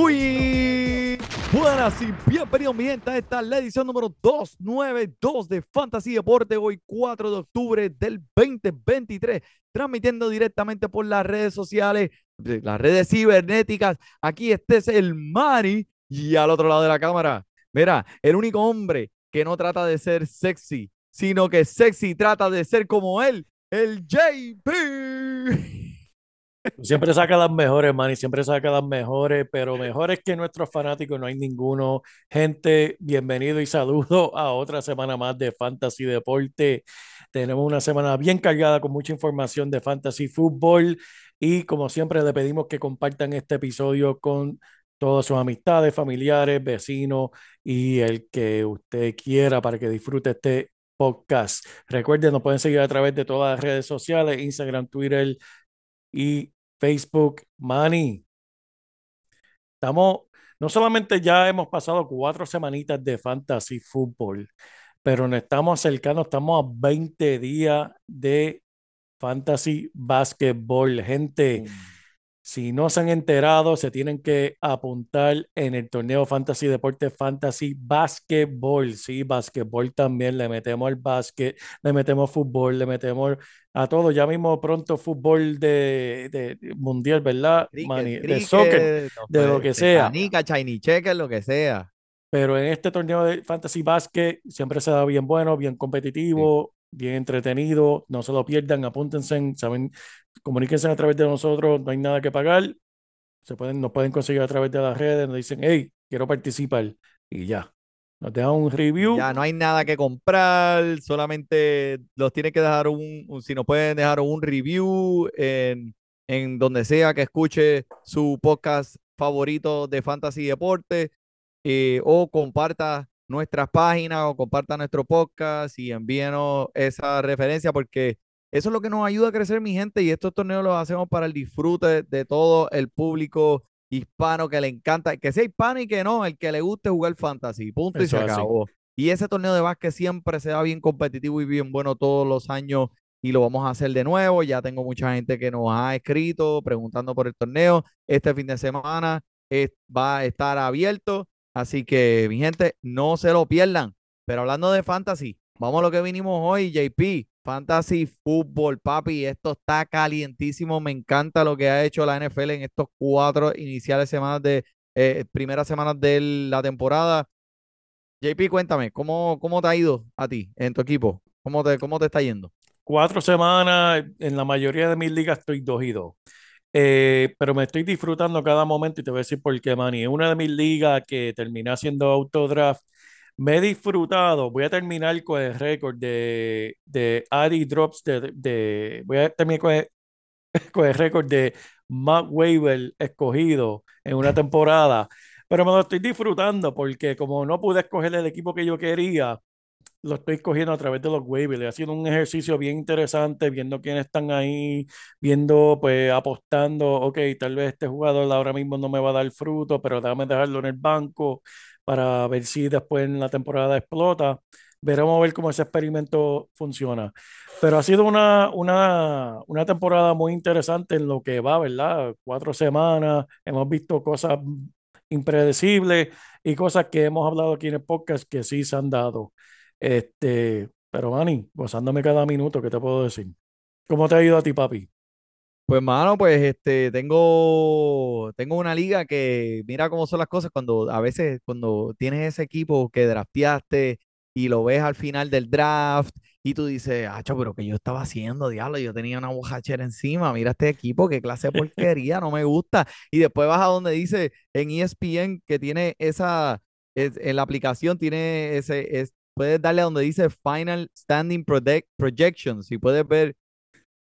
Muy buenas y bienvenidos mi gente a esta la edición número 292 de Fantasy Deporte hoy 4 de octubre del 2023 transmitiendo directamente por las redes sociales, las redes cibernéticas. Aquí este es el Mari y al otro lado de la cámara, mira, el único hombre que no trata de ser sexy, sino que sexy trata de ser como él, el JP. Siempre saca las mejores, man, siempre saca las mejores, pero mejores que nuestros fanáticos no hay ninguno. Gente, bienvenido y saludo a otra semana más de Fantasy Deporte. Tenemos una semana bien cargada con mucha información de Fantasy Fútbol y como siempre le pedimos que compartan este episodio con todas sus amistades, familiares, vecinos y el que usted quiera para que disfrute este podcast. Recuerden, nos pueden seguir a través de todas las redes sociales, Instagram, Twitter, y Facebook Money. Estamos, no solamente ya hemos pasado cuatro semanitas de fantasy fútbol, pero nos estamos acercando, estamos a 20 días de fantasy basketball. Gente, si no se han enterado, se tienen que apuntar en el torneo Fantasy Deporte Fantasy Basketball. Sí, basketball también. Le metemos al básquet, le metemos fútbol, le metemos a todo. Ya mismo pronto fútbol de, de mundial, ¿verdad? Cricket, Mani- de cricket, soccer, no de lo que sea. Canica, Chinese checker, lo que sea. Pero en este torneo de Fantasy Basket siempre se da bien bueno, bien competitivo, bien entretenido. No se lo pierdan, apúntense, saben, comuníquense a través de nosotros, no hay nada que pagar. Se pueden, nos pueden conseguir a través de las redes, nos dicen, hey, quiero participar. Y ya. Nos dejan un review. Ya no hay nada que comprar, solamente los tiene que dejar un, un- si nos pueden dejar un review en, en donde sea que escuche su podcast favorito de Fantasy Deporte, eh, o comparta nuestras páginas o comparta nuestro podcast y envíenos esa referencia porque eso es lo que nos ayuda a crecer, mi gente, y estos torneos los hacemos para el disfrute de todo el público hispano que le encanta, que sea hispano y que no, el que le guste jugar fantasy, punto y se así. acabó. Y ese torneo de básquet siempre se da bien competitivo y bien bueno todos los años y lo vamos a hacer de nuevo. Ya tengo mucha gente que nos ha escrito preguntando por el torneo. Este fin de semana eh, va a estar abierto, así que mi gente, no se lo pierdan. Pero hablando de fantasy, vamos a lo que vinimos hoy, JP. Fantasy fútbol, papi, esto está calientísimo. Me encanta lo que ha hecho la NFL en estos cuatro iniciales semanas de eh, primeras semanas de la temporada. JP, cuéntame, ¿cómo, ¿cómo te ha ido a ti en tu equipo? ¿Cómo te, cómo te está yendo? Cuatro semanas, en la mayoría de mis ligas estoy dos y dos. Eh, pero me estoy disfrutando cada momento y te voy a decir por qué, Manny. En una de mis ligas que terminé haciendo autodraft, me he disfrutado. Voy a terminar con el récord de, de Adi Drops. De, de- voy a terminar con el, con el récord de Matt escogido en una temporada. Pero me lo estoy disfrutando porque como no pude escoger el equipo que yo quería, lo estoy cogiendo a través de los waivers. Ha sido un ejercicio bien interesante, viendo quiénes están ahí, viendo, pues, apostando, ok, tal vez este jugador ahora mismo no me va a dar fruto, pero déjame dejarlo en el banco para ver si después en la temporada explota. Veremos a ver cómo ese experimento funciona. Pero ha sido una, una, una temporada muy interesante en lo que va, ¿verdad? Cuatro semanas, hemos visto cosas impredecibles y cosas que hemos hablado aquí en el podcast que sí se han dado. Este, pero Manny, gozándome cada minuto, ¿qué te puedo decir? ¿Cómo te ha ido a ti, papi? Pues, mano, pues este, tengo, tengo una liga que mira cómo son las cosas cuando a veces cuando tienes ese equipo que drafteaste y lo ves al final del draft y tú dices, acho, pero que yo estaba haciendo, diablo, yo tenía una bojachera encima, mira este equipo, qué clase de porquería, no me gusta. Y después vas a donde dice en ESPN que tiene esa, es- en la aplicación tiene ese, es, puedes darle a donde dice Final Standing Project, Projections y puedes ver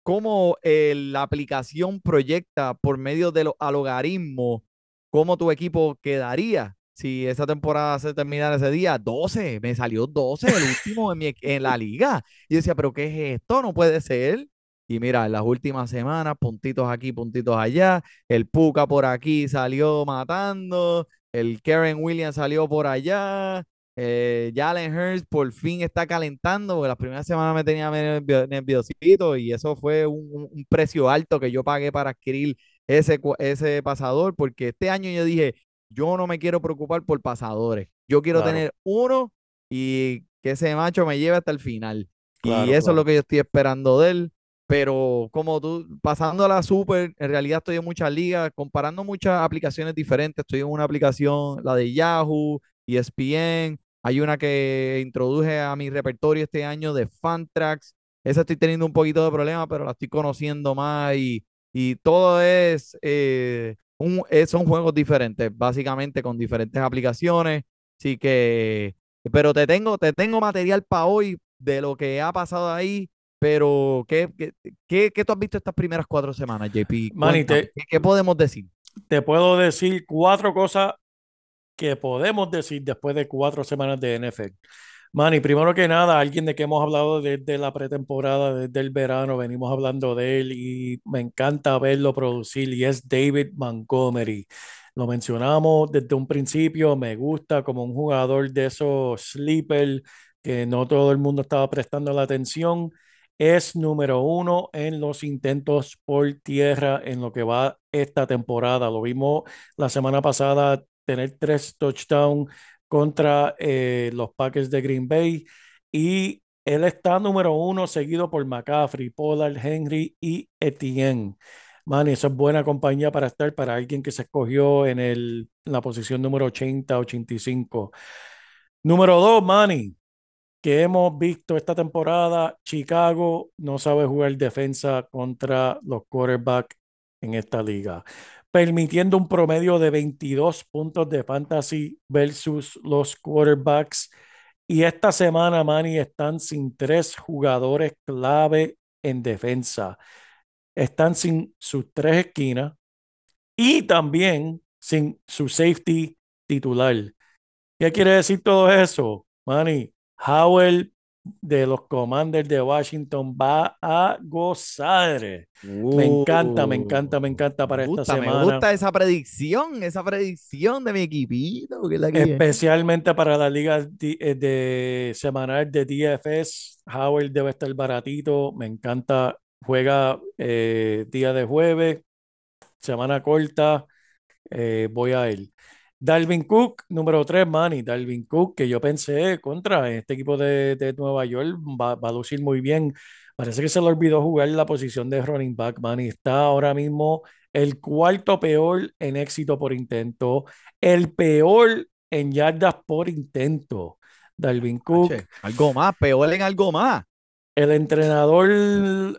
cómo eh, la aplicación proyecta por medio de los logaritmos cómo tu equipo quedaría si esa temporada se terminara ese día. 12, me salió 12 el último en, mi, en la liga. Y decía, pero ¿qué es esto? No puede ser. Y mira, en las últimas semanas, puntitos aquí, puntitos allá, el Puka por aquí salió matando, el Karen Williams salió por allá, eh, Jalen Hurts por fin está calentando, porque las primeras semanas me tenía nervio- nerviosito y eso fue un, un- precio alto que yo pagué para adquirir ese, ese pasador, porque este año yo dije, yo no me quiero preocupar por pasadores, yo quiero Claro. tener uno y que ese macho me lleve hasta el final. Claro, y eso es claro. lo que yo estoy esperando de él. Pero como tú, pasando a la super, en realidad estoy en muchas ligas, comparando muchas aplicaciones diferentes. Estoy en una aplicación, la de Yahoo, ESPN. Hay una que introduje a mi repertorio este año de Fantrax. Esa estoy teniendo un poquito de problema, pero la estoy conociendo más y, y todo es, eh, un, eh, son juegos diferentes, básicamente con diferentes aplicaciones. Así que, pero te tengo, te tengo material para hoy de lo que ha pasado ahí. Pero, ¿qué, qué, qué, qué tú has visto estas primeras cuatro semanas, JP? Manny, Cuéntame, te- ¿qué, qué podemos decir? Te puedo decir cuatro cosas que podemos decir después de cuatro semanas de NFL. Manny, primero que nada, alguien de que hemos hablado desde la pretemporada, desde el verano, venimos hablando de él y me encanta verlo producir y es David Montgomery. Lo mencionamos desde un principio, me gusta como un jugador de esos sleeper que no todo el mundo estaba prestando la atención. Es número uno en los intentos por tierra en lo que va esta temporada. Lo vimos la semana pasada tener tres touchdowns contra eh, los Packers de Green Bay y él está número uno seguido por McCaffrey, Pollard, Henry y Etienne. Man, eso es buena compañía para estar para alguien que se escogió en, el, en la posición número 80, 85. Número dos, Manny, que hemos visto esta temporada, Chicago no sabe jugar defensa contra los quarterbacks en esta liga, permitiendo un promedio de 22 puntos de fantasy versus los quarterbacks. Y esta semana, Manny, están sin tres jugadores clave en defensa. Están sin sus tres esquinas y también sin su safety titular. ¿Qué quiere decir todo eso, Manny? Howell de los Commanders de Washington va a gozar. Me encanta, me encanta, me encanta para me esta semana. Me gusta esa predicción, esa predicción de mi equipito. Que es la que es. Especialmente para la liga de, eh, de semanal de DFS, Howell debe estar baratito. Me encanta. Juega eh, día de jueves, semana corta. eh, voy a él. Dalvin Cook, número 3, Manny. Dalvin Cook, que yo pensé contra este equipo de, de Nueva York, va, va a lucir muy bien. Parece que se le olvidó jugar la posición de running back, Manny. Está ahora mismo el cuarto peor en éxito por intento, el peor en yardas por intento. Dalvin Cook, algo más, peor en algo más. El entrenador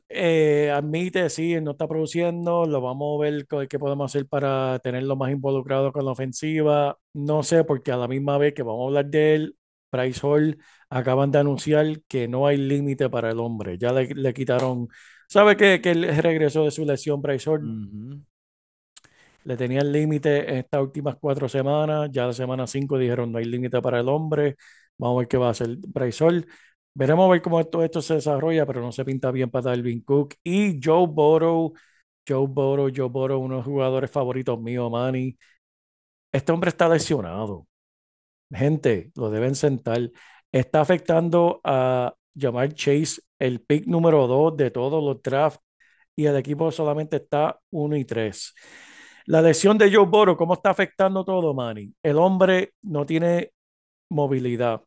eh, admite, sí, él no está produciendo, lo vamos a ver qué podemos hacer para tenerlo más involucrado con la ofensiva. No sé, porque a la misma vez que vamos a hablar de él, Bryce Hall acaban de anunciar que no hay límite para el hombre. Ya le, le quitaron, ¿sabe que, que él regresó de su lesión, Bryce Hall? Ujú. Le tenían límite en estas últimas cuatro semanas. Ya la semana cinco dijeron no hay límite para el hombre. Vamos a ver qué va a hacer Bryce Hall. Veremos a ver cómo todo esto se desarrolla, pero no se pinta bien para Dalvin Cook. Y Joe Burrow, Joe Burrow, Joe Burrow, uno de los jugadores favoritos míos, Manny. Este hombre está lesionado. Gente, lo deben sentar. Está afectando a Jamar Chase, el pick número dos de todos los drafts, y el equipo solamente está 1 y 3. La lesión de Joe Burrow, ¿cómo está afectando todo, Manny? El hombre no tiene movilidad.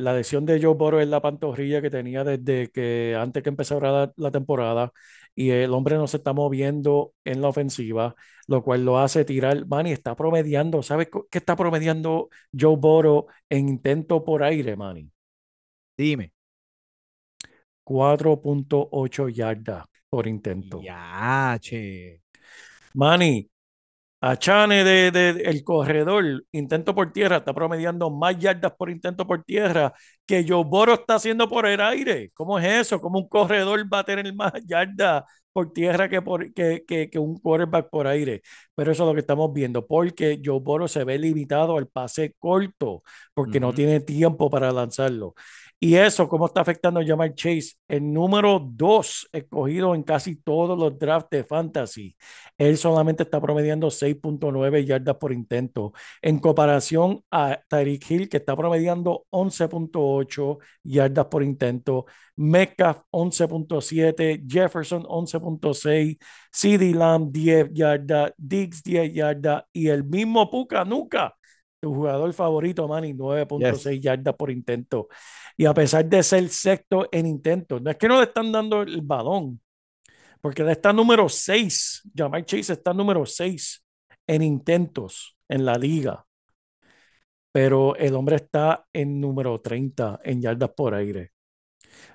La lesión de Joe Burrow es la pantorrilla que tenía desde que antes que empezara la, la temporada y el hombre no se está moviendo en la ofensiva, lo cual lo hace tirar. Manny está promediando, ¿sabes qué está promediando Joe Burrow en intento por aire, Manny? Dime. 4.8 yardas por intento. Ya, che. Manny, a Chane de, de- el corredor, intento por tierra, está promediando más yardas por intento por tierra que Joe Burrow está haciendo por el aire. ¿Cómo es eso? ¿Cómo un corredor va a tener más yardas por tierra que, por, que, que, que un quarterback por aire? Pero eso es lo que estamos viendo, porque Joe Burrow se ve limitado al pase corto, porque no tiene tiempo para lanzarlo. Y eso, ¿cómo está afectando a Jamar Chase? El número dos escogido en casi todos los drafts de fantasy. Él solamente está promediando 6.9 yardas por intento, en comparación a Tyreek Hill, que está promediando 11.8 yardas por intento, Metcalf 11.7, Jefferson 11.6, CeeDee Lamb 10 yardas, Diggs 10 yardas. Y el mismo Puka Nuka, tu jugador favorito, Manny, 9.6 yardas por intento. Y a pesar de ser sexto en intentos, no es que no le están dando el balón, porque él está número 6. Jamar Chase está número 6 en intentos en la liga. Pero el hombre está en número 30 en yardas por aire.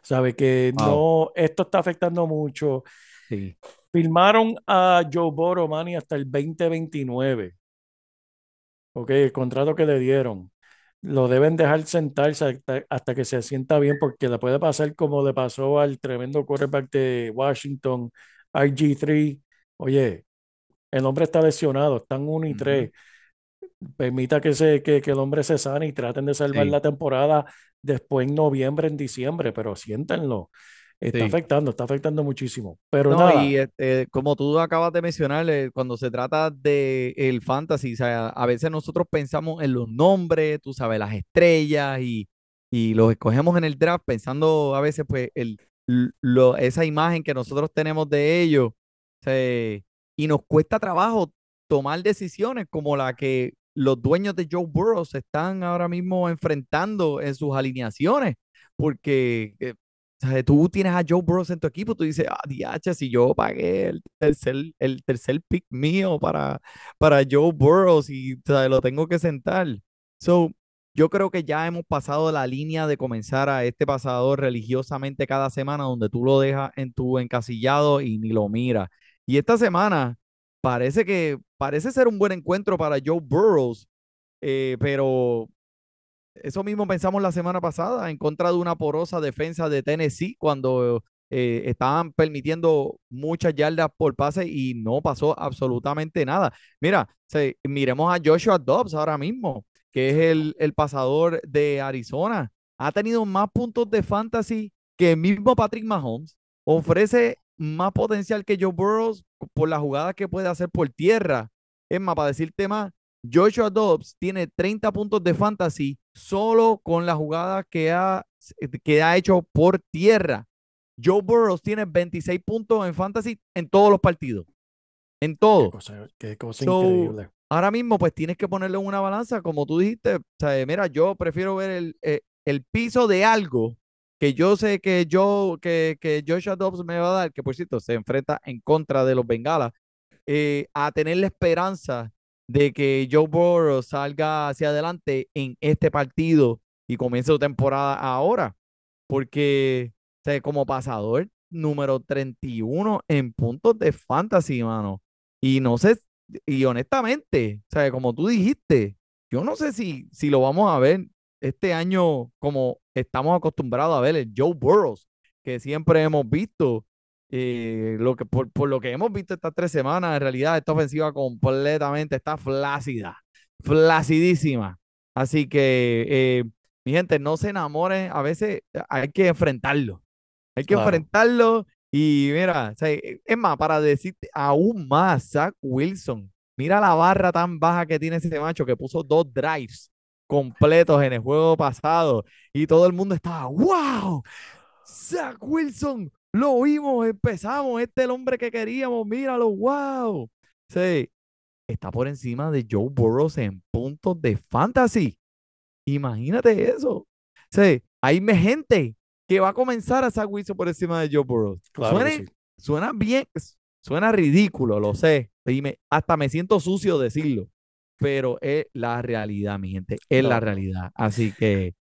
Sabe que Wow. no, esto está afectando mucho. Sí. Firmaron a Joe Burrow, Manny, hasta el 2029. Ok, el contrato que le dieron. Lo deben dejar sentarse hasta, hasta que se sienta bien, porque le puede pasar como le pasó al tremendo quarterback de Washington, RG3. Oye, el hombre está lesionado, están 1 y Ujú. 3. Permita que, se, que, que el hombre se sane y traten de salvar Sí. la temporada después en noviembre, en diciembre, pero siéntenlo. Está Sí. afectando, está afectando muchísimo. Pero No, nada, y este, como tú acabas de mencionar, eh, cuando se trata de el fantasy, o sea, a veces nosotros pensamos en los nombres, tú sabes, las estrellas y, y los escogemos en el draft pensando a veces pues el, lo, esa imagen que nosotros tenemos de ellos, y nos cuesta trabajo tomar decisiones como la que los dueños de Joe Burrow se están ahora mismo enfrentando en sus alineaciones, porque eh, o sea, tú tienes a Joe Burrow en tu equipo, tú dices, ah, diache, si yo pagué el tercer, el tercer pick mío para, para Joe Burrow o sea, lo tengo que sentar. So, yo creo que ya hemos pasado la línea de comenzar a este pasador religiosamente cada semana, donde tú lo dejas en tu encasillado y ni lo miras. Y esta semana parece que parece ser un buen encuentro para Joe Burrows, eh, pero eso mismo pensamos la semana pasada en contra de una porosa defensa de Tennessee cuando eh, estaban permitiendo muchas yardas por pase y no pasó absolutamente nada. Mira, se- miremos a Joshua Dobbs ahora mismo, que es el, el pasador de Arizona. Ha tenido más puntos de fantasy que el mismo Patrick Mahomes. Ofrece más potencial que Joe Burrows por las jugadas que puede hacer por tierra. Es más, para decirte más, Joshua Dobbs tiene 30 puntos de fantasy solo con las jugadas que ha, que ha hecho por tierra. Joe Burrows tiene 26 puntos en fantasy en todos los partidos. En qué todo. cosa, qué cosa So, increíble. Ahora mismo, pues tienes que ponerlo en una balanza, como tú dijiste. O sea, mira, yo prefiero ver el, eh, el piso de algo que yo sé que yo, que, que Joshua Dobbs me va a dar, que por cierto se enfrenta en contra de los Bengalas, eh, a tener la esperanza de que Joe Burrow salga hacia adelante en este partido y comience su temporada ahora. Porque, o sea, como pasador número 31 en puntos de fantasy, mano. Y no sé, y honestamente, o sea, como tú dijiste, yo no sé si, si lo vamos a ver este año como estamos acostumbrados a ver el Joe Burrows, que siempre hemos visto. Eh, lo que, por, por lo que hemos visto estas tres semanas, en realidad esta ofensiva completamente está flácida, flacidísima. Así que, eh, mi gente, no se enamoren, a veces hay que enfrentarlo. Hay que Claro. enfrentarlo y mira, o sea, eh, es más, para decirte aún más, Zach Wilson, mira la barra tan baja que tiene ese macho que puso dos drives completos en el juego pasado y todo el mundo estaba, wow, Zach Wilson, lo vimos, empezamos, este es el hombre que queríamos, míralo, wow. Sí, está por encima de Joe Burrows en puntos de fantasy. Imagínate eso. Sí, hay gente que va a comenzar a Wilson por encima de Joe Burrow. Claro que Suena, sí. suena bien, suena ridículo, lo sé. Y me- hasta me siento sucio decirlo, pero es la realidad, mi gente, es la realidad. Así que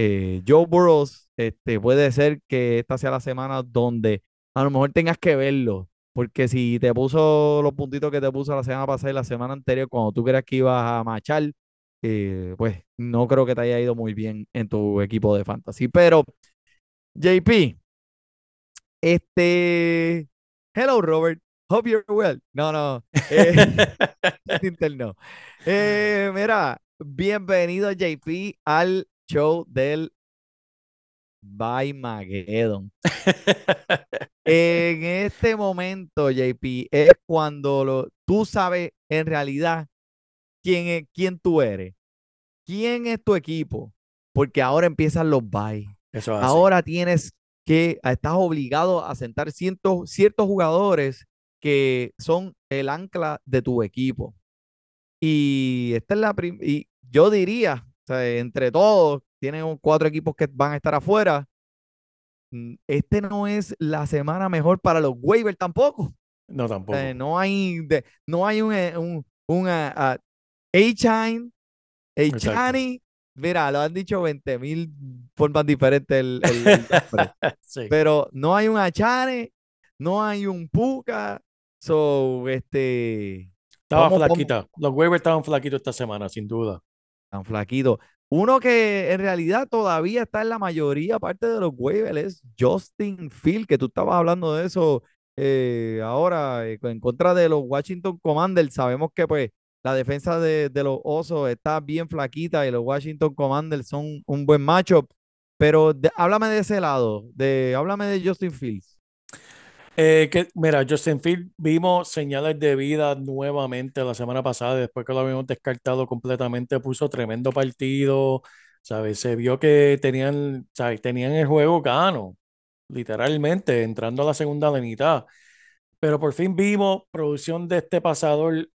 eh, Joe Burrow, este, puede ser que esta sea la semana donde a lo mejor tengas que verlo, porque si te puso los puntitos que te puso la semana pasada y la semana anterior, cuando tú creas que ibas a machar, eh, pues no creo que te haya ido muy bien en tu equipo de fantasy. Pero, JP, este, hello Robert, hope you're well. No, no, eh, interno. Eh, mira, bienvenido JP al show del By Mageddon. En este momento, JP, es cuando lo, tú sabes en realidad quién, es, quién tú eres, quién es tu equipo, porque ahora empiezan los así. Ahora tienes que, estás obligado a sentar ciertos, ciertos jugadores que son el ancla de tu equipo. Y esta es la y yo diría, sea, entre todos, tienen cuatro equipos que van a estar afuera. mm, Este no es la semana mejor para los waivers tampoco. No, O tampoco. sea, no hay, de- no hay un, eh, un, un ah, ah, A-Chine, Exacto. A-Chani. Mira, lo han dicho 20 mil formas diferentes el, el- el nombre. Sí. Pero no hay un Achane, no hay un Puka. So, este, Estaba flaquita. Los waivers estaban flaquitos esta semana, sin duda. Tan flaquito. Uno que en realidad todavía está en la mayoría, aparte de los waivers, es Justin Field, que tú estabas hablando de eso eh, ahora eh, en contra de los Washington Commanders. Sabemos que pues la defensa de, de los Osos está bien flaquita y los Washington Commanders son un buen matchup. Pero de- háblame de ese lado, de, háblame de Justin Fields. Eh, que, mira, Justin Field vimos señales de vida nuevamente la semana pasada, después que lo habíamos descartado completamente, puso tremendo partido, ¿sabes? Se vio que tenían, ¿sabes? Tenían el juego gano, literalmente, entrando a la segunda de mitad. Pero por fin vimos producción de este pasador.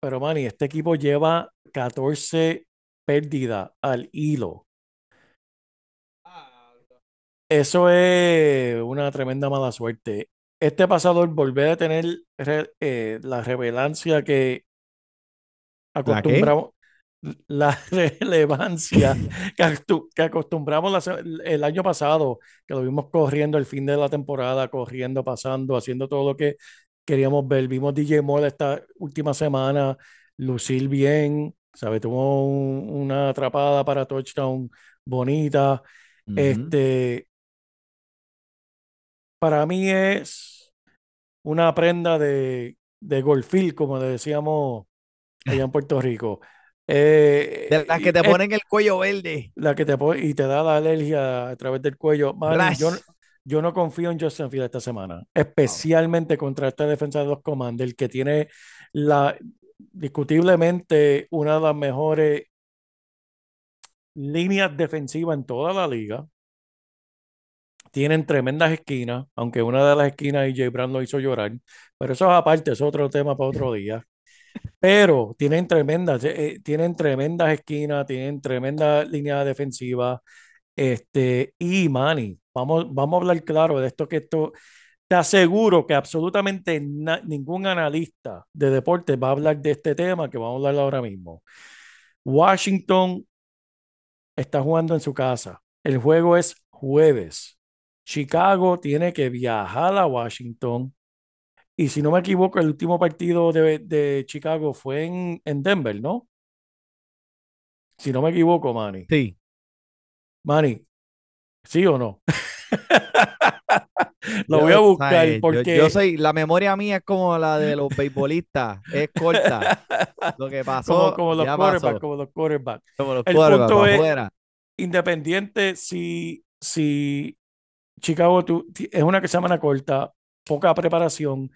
Pero, Manny, este equipo lleva 14 pérdidas al hilo. Eso es una tremenda mala suerte. Este pasador volver a tener re- eh, la relevancia que acostumbramos, la relevancia que, acostumbramos el año pasado, que lo vimos corriendo el fin de la temporada, corriendo, pasando, haciendo todo lo que queríamos ver. Vimos DJ Moore esta última semana lucir bien, ¿sabes? Tuvo un- una atrapada para touchdown bonita. Este, para mí es una prenda de, de golfil, como le decíamos allá en Puerto Rico. Eh, De las que te ponen el cuello verde. la que te pone y te da la alergia a través del cuello. Yo, no- Rash. yo no confío en Justin Fields esta semana, especialmente contra esta defensa de los Commanders, que tiene la discutiblemente una de las mejores líneas defensivas en toda la liga. Tienen tremendas esquinas, aunque una de las esquinas AJ Brown lo hizo llorar, pero eso es aparte, es otro tema para otro día. Pero tienen tremendas, eh, tienen tremendas esquinas, tienen tremenda línea defensiva. Este, y Manny, vamos, vamos a hablar claro de esto que esto, te aseguro que absolutamente ningún analista de deporte va a hablar de este tema que vamos a hablar ahora mismo. Washington está jugando en su casa. El juego es jueves. Chicago tiene que viajar a Washington. Y si no me equivoco, el último partido de, de Chicago fue en, en Denver, ¿no? Si no me equivoco, Manny. Sí. Manny, ¿sí o no? Lo Yo, voy a buscar Yo- porque yo, soy, la memoria mía es como la de los beisbolistas, es corta. Lo que pasó, como, como los quarterbacks, como los quarterbacks. Como los El punto es-. Independiente si, si Chicago ti- es una semana corta, poca preparación.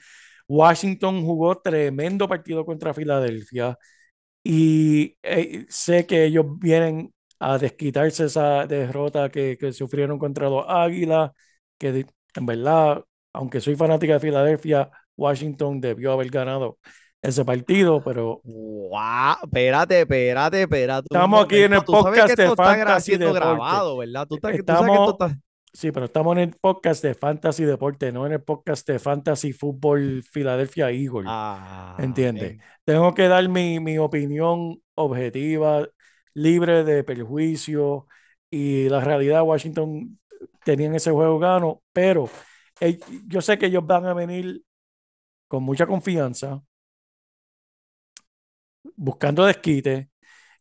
Washington jugó tremendo partido contra Filadelfia y eh, sé que ellos vienen a desquitarse esa derrota que, que sufrieron contra los Águilas, que en verdad, aunque soy fanática de Filadelfia, Washington debió haber ganado ese partido, pero Wow, espérate, espérate, espérate. Estamos aquí en el. Tú podcast de está Fantasy Deporte. grabado, ¿verdad? Tú, estás- tú sabes que esto Estamos- está... sí, pero estamos en el podcast de Fantasy Deporte, no en el podcast de Fantasy Fútbol Philadelphia Eagles. Ah, ¿Entiendes? Tengo que dar mi, mi opinión objetiva, libre de perjuicio. Y la realidad, Washington tenían ese juego gano, pero eh, yo sé que ellos van a venir con mucha confianza, buscando desquite,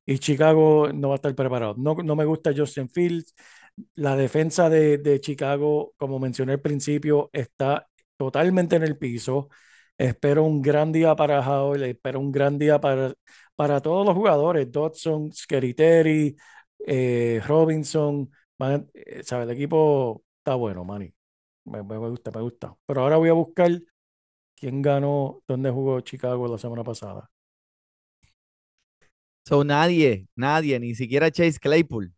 y Chicago no va a estar preparado. No, no me gusta Justin Fields. La defensa de, de Chicago, como mencioné al principio, está totalmente en el piso. Espero un gran día para Howell, espero un gran día para, para todos los jugadores, Dodson, Skeriteri, eh, Robinson. Eh. El equipo está bueno, Manny. Me, me- me gusta, me gusta. Pero ahora voy a buscar quién ganó, dónde jugó Chicago la semana pasada. So, nadie, nadie, ni siquiera Chase Claypool.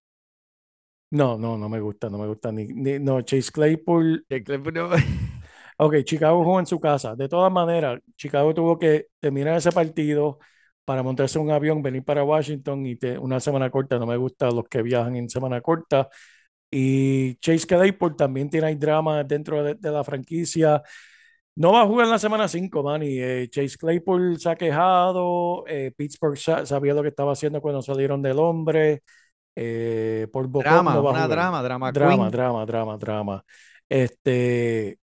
No, no, no me gusta, no me gusta ni, ni- no, Chase Claypool. Chase Claypool no- Ok, Chicago jugó en su casa. De todas maneras, Chicago tuvo que terminar ese partido para montarse un avión, venir para Washington y te- una semana corta. No me gustan los que viajan en semana corta. Y Chase Claypool también tiene ahí drama dentro de, de la franquicia. No va a jugar en la semana 5, Manny. Eh, Chase Claypool se ha quejado. eh, Pittsburgh sa- sabía lo que estaba haciendo cuando salieron del hombre. Eh, por Drama, no va a una jugar. drama, drama Drama, queen. drama, drama, drama. Este,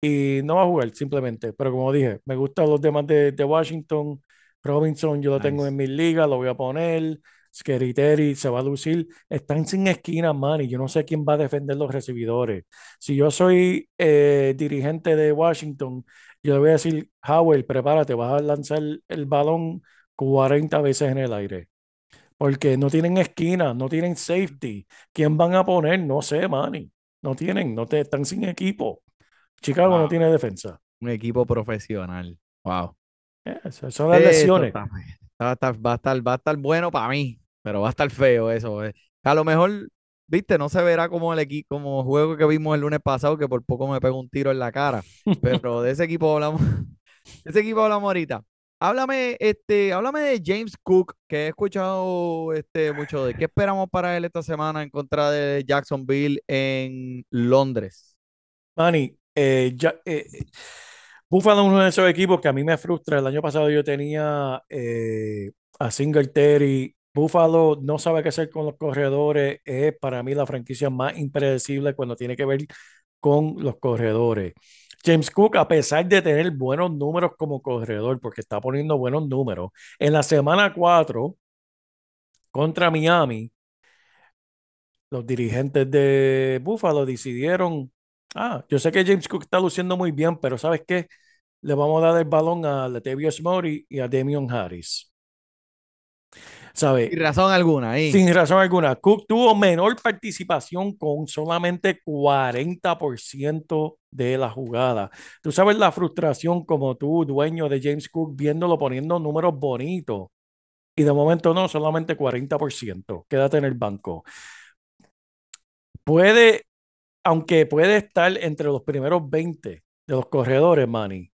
y no va a jugar simplemente. Pero como dije, me gustan los demás de, de Washington. Robinson, yo lo tengo en mi liga, lo voy a poner. Skeriteri se va a lucir. Están sin esquina, man, y yo no sé quién va a defender los recibidores. Si yo soy eh, dirigente de Washington, yo le voy a decir, Howell, prepárate, vas a lanzar el balón 40 veces en el aire. Porque no tienen esquina, no tienen safety. ¿Quién van a poner? No sé, Manny. No tienen, no te, están sin equipo. Chicago no tiene defensa. Un equipo profesional. Wow. Esas son las lesiones. está- va, a estar, va, a estar, va a estar bueno para mí, pero va a estar feo eso. eh. A lo mejor, viste, no se verá como el equipo, como juego que vimos el lunes pasado, que por poco me pegó un tiro en la cara. Pero de ese equipo hablamos, de ese equipo hablamos ahorita. Háblame, este, háblame de James Cook, que he escuchado este, mucho de qué esperamos para él esta semana en contra de Jacksonville en Londres. Manny, eh, eh, es uno de esos equipos que a mí me frustra. El año pasado yo tenía eh, a Singletary. Buffalo no sabe qué hacer con los corredores. Es para mí la franquicia más impredecible cuando tiene que ver con los corredores. James Cook, a pesar de tener buenos números como corredor, porque está poniendo buenos números, en la semana 4 contra Miami, los dirigentes de Buffalo decidieron, ah, yo sé que James Cook está luciendo muy bien, pero ¿sabes qué? Le vamos a dar el balón a Latavius Murray y a Damian Harris. ¿Sabe? Sin razón alguna. Sin razón alguna. Cook tuvo menor participación con solamente 40% de la jugada. Tú sabes la frustración como tú, dueño de James Cook, viéndolo poniendo números bonitos. Y de momento no, solamente 40%. Quédate en el banco. Puede, aunque puede estar entre los primeros 20 de los corredores, Manny,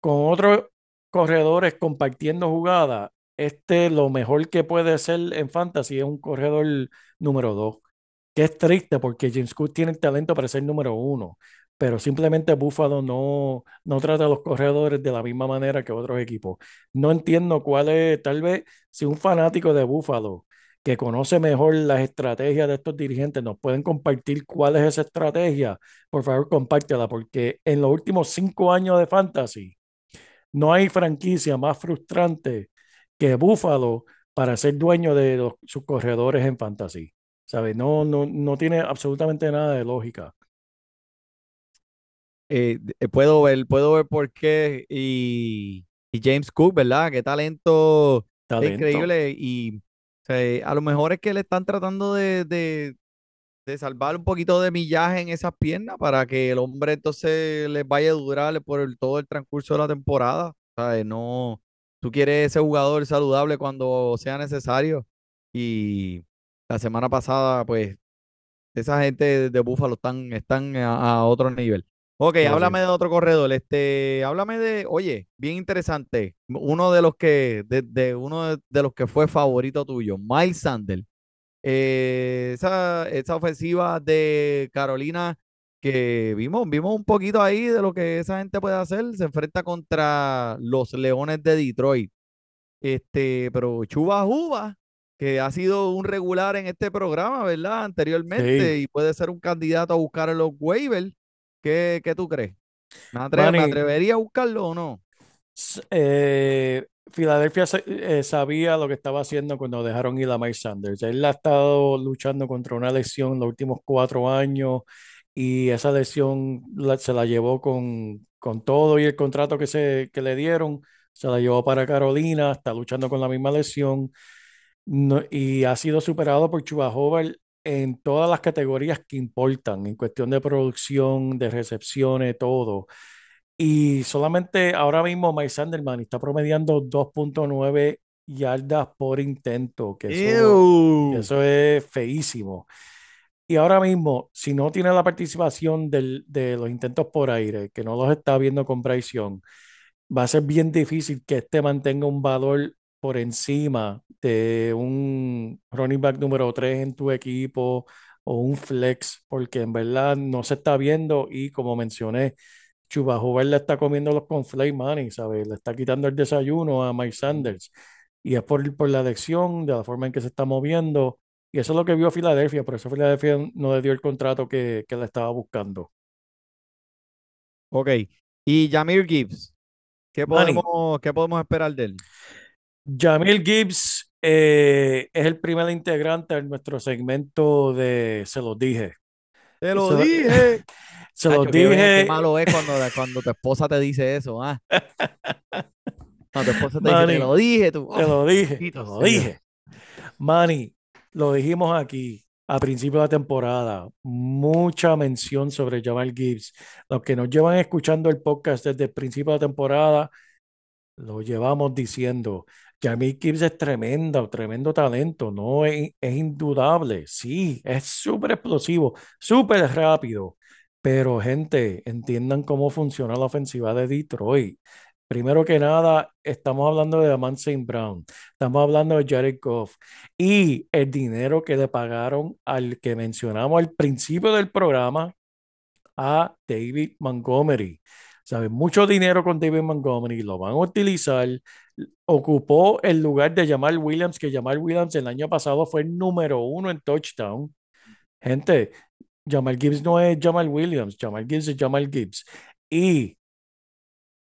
con otros corredores compartiendo jugada, este lo mejor que puede ser en fantasy es un corredor número 2, que es triste porque James Cook tiene el talento para ser número 1, pero simplemente Buffalo no, no trata a los corredores de la misma manera que otros equipos. No entiendo cuál es, tal vez si un fanático de Buffalo que conoce mejor las estrategias de estos dirigentes nos pueden compartir cuál es esa estrategia, por favor compártela, porque en los últimos cinco años de fantasy no hay franquicia más frustrante que Buffalo para ser dueño de los, sus corredores en fantasy. ¿Sabes? No, no, no tiene absolutamente nada de lógica. Eh, eh, puedo ver, puedo ver por qué. Y, y James Cook, ¿verdad? Qué talento, Talento. increíble. Y o sea, a lo mejor es que le están tratando de, de, de salvar un poquito de millaje en esas piernas para que el hombre entonces les vaya a durar por el- todo el transcurso de la temporada. ¿sabes? No, tú quieres ese jugador saludable cuando sea necesario. Y la semana pasada, pues, esa gente de Buffalo están, están a, a otro nivel. Ok, háblame de otro corredor. Este, háblame de, oye, bien interesante. Uno de los que, de, de uno de, de los que fue favorito tuyo, Miles Sanders. Eh, esa, esa ofensiva de Carolina que vimos, vimos un poquito ahí de lo que esa gente puede hacer. Se enfrenta contra los Leones de Detroit. Este, pero Chuba Juba, que ha sido un regular en este programa, ¿verdad? Anteriormente, Sí. y puede ser un candidato a buscar en los waivers. ¿Qué, qué tú crees? ¿Me, atre- me Manny, atrevería a buscarlo o no? eh, Filadelfia eh, sabía lo que estaba haciendo cuando dejaron ir a Mike Sanders. Él ha estado luchando contra una lesión los últimos cuatro años y esa lesión la- se la llevó con, con todo y el contrato que, se, que le dieron, se la llevó para Carolina, está luchando con la misma lesión no- y ha sido superado por Chuba Hubbard en todas las categorías que importan, en cuestión de producción, de recepciones, todo. Y solamente ahora mismo Mike Sanderman está promediando 2.9 yardas por intento, que eso, eso es feísimo. Y ahora mismo, si no tiene la participación del- de los intentos por aire, que no los está viendo con Bryce Young, va a ser bien difícil que este mantenga un valor por encima de un running back número 3 en tu equipo o un flex, porque en verdad no se está viendo y como mencioné, Chuba Hubbard le está comiendo los conflakes money, ¿sabes? Le está quitando el desayuno a Mike Sanders y es por, por la elección, de la forma en que se está moviendo y eso es lo que vio Filadelfia, por eso Filadelfia no le dio el contrato que, que le estaba buscando. Ok. Y Jamir Gibbs, ¿qué Manny, podemos, qué podemos esperar de él? Jamil Gibbs eh, es el primer integrante de nuestro segmento de Se los dije. Te lo Se, dije. se los Chacho, qué, dije, malo es cuando, cuando tu esposa te dice eso, ¿ah? Cuando tu esposa te dice, te Manny, lo dije, tú. te lo dije, te bendito lo dije. Manny, lo dijimos aquí a principio de la temporada. Mucha mención sobre Jamal Gibbs. Los que nos llevan escuchando el podcast desde el principio de la temporada, lo llevamos diciendo. Jamil Gibbs es tremendo, tremendo talento, no es, es indudable. Sí, es súper explosivo, súper rápido. Pero, gente, entiendan cómo funciona la ofensiva de Detroit. Primero que nada, estamos hablando de Amon St. Brown, estamos hablando de Jared Goff y el dinero que le pagaron al que mencionamos al principio del programa a David Montgomery. ¿Sabes? Mucho dinero con David Montgomery, lo van a utilizar. Ocupó el lugar de Jamal Williams, que Jamal Williams el año pasado fue el número uno en touchdown. Gente, Jamal Gibbs no es Jamal Williams, Jamal Gibbs es Jamal Gibbs. Y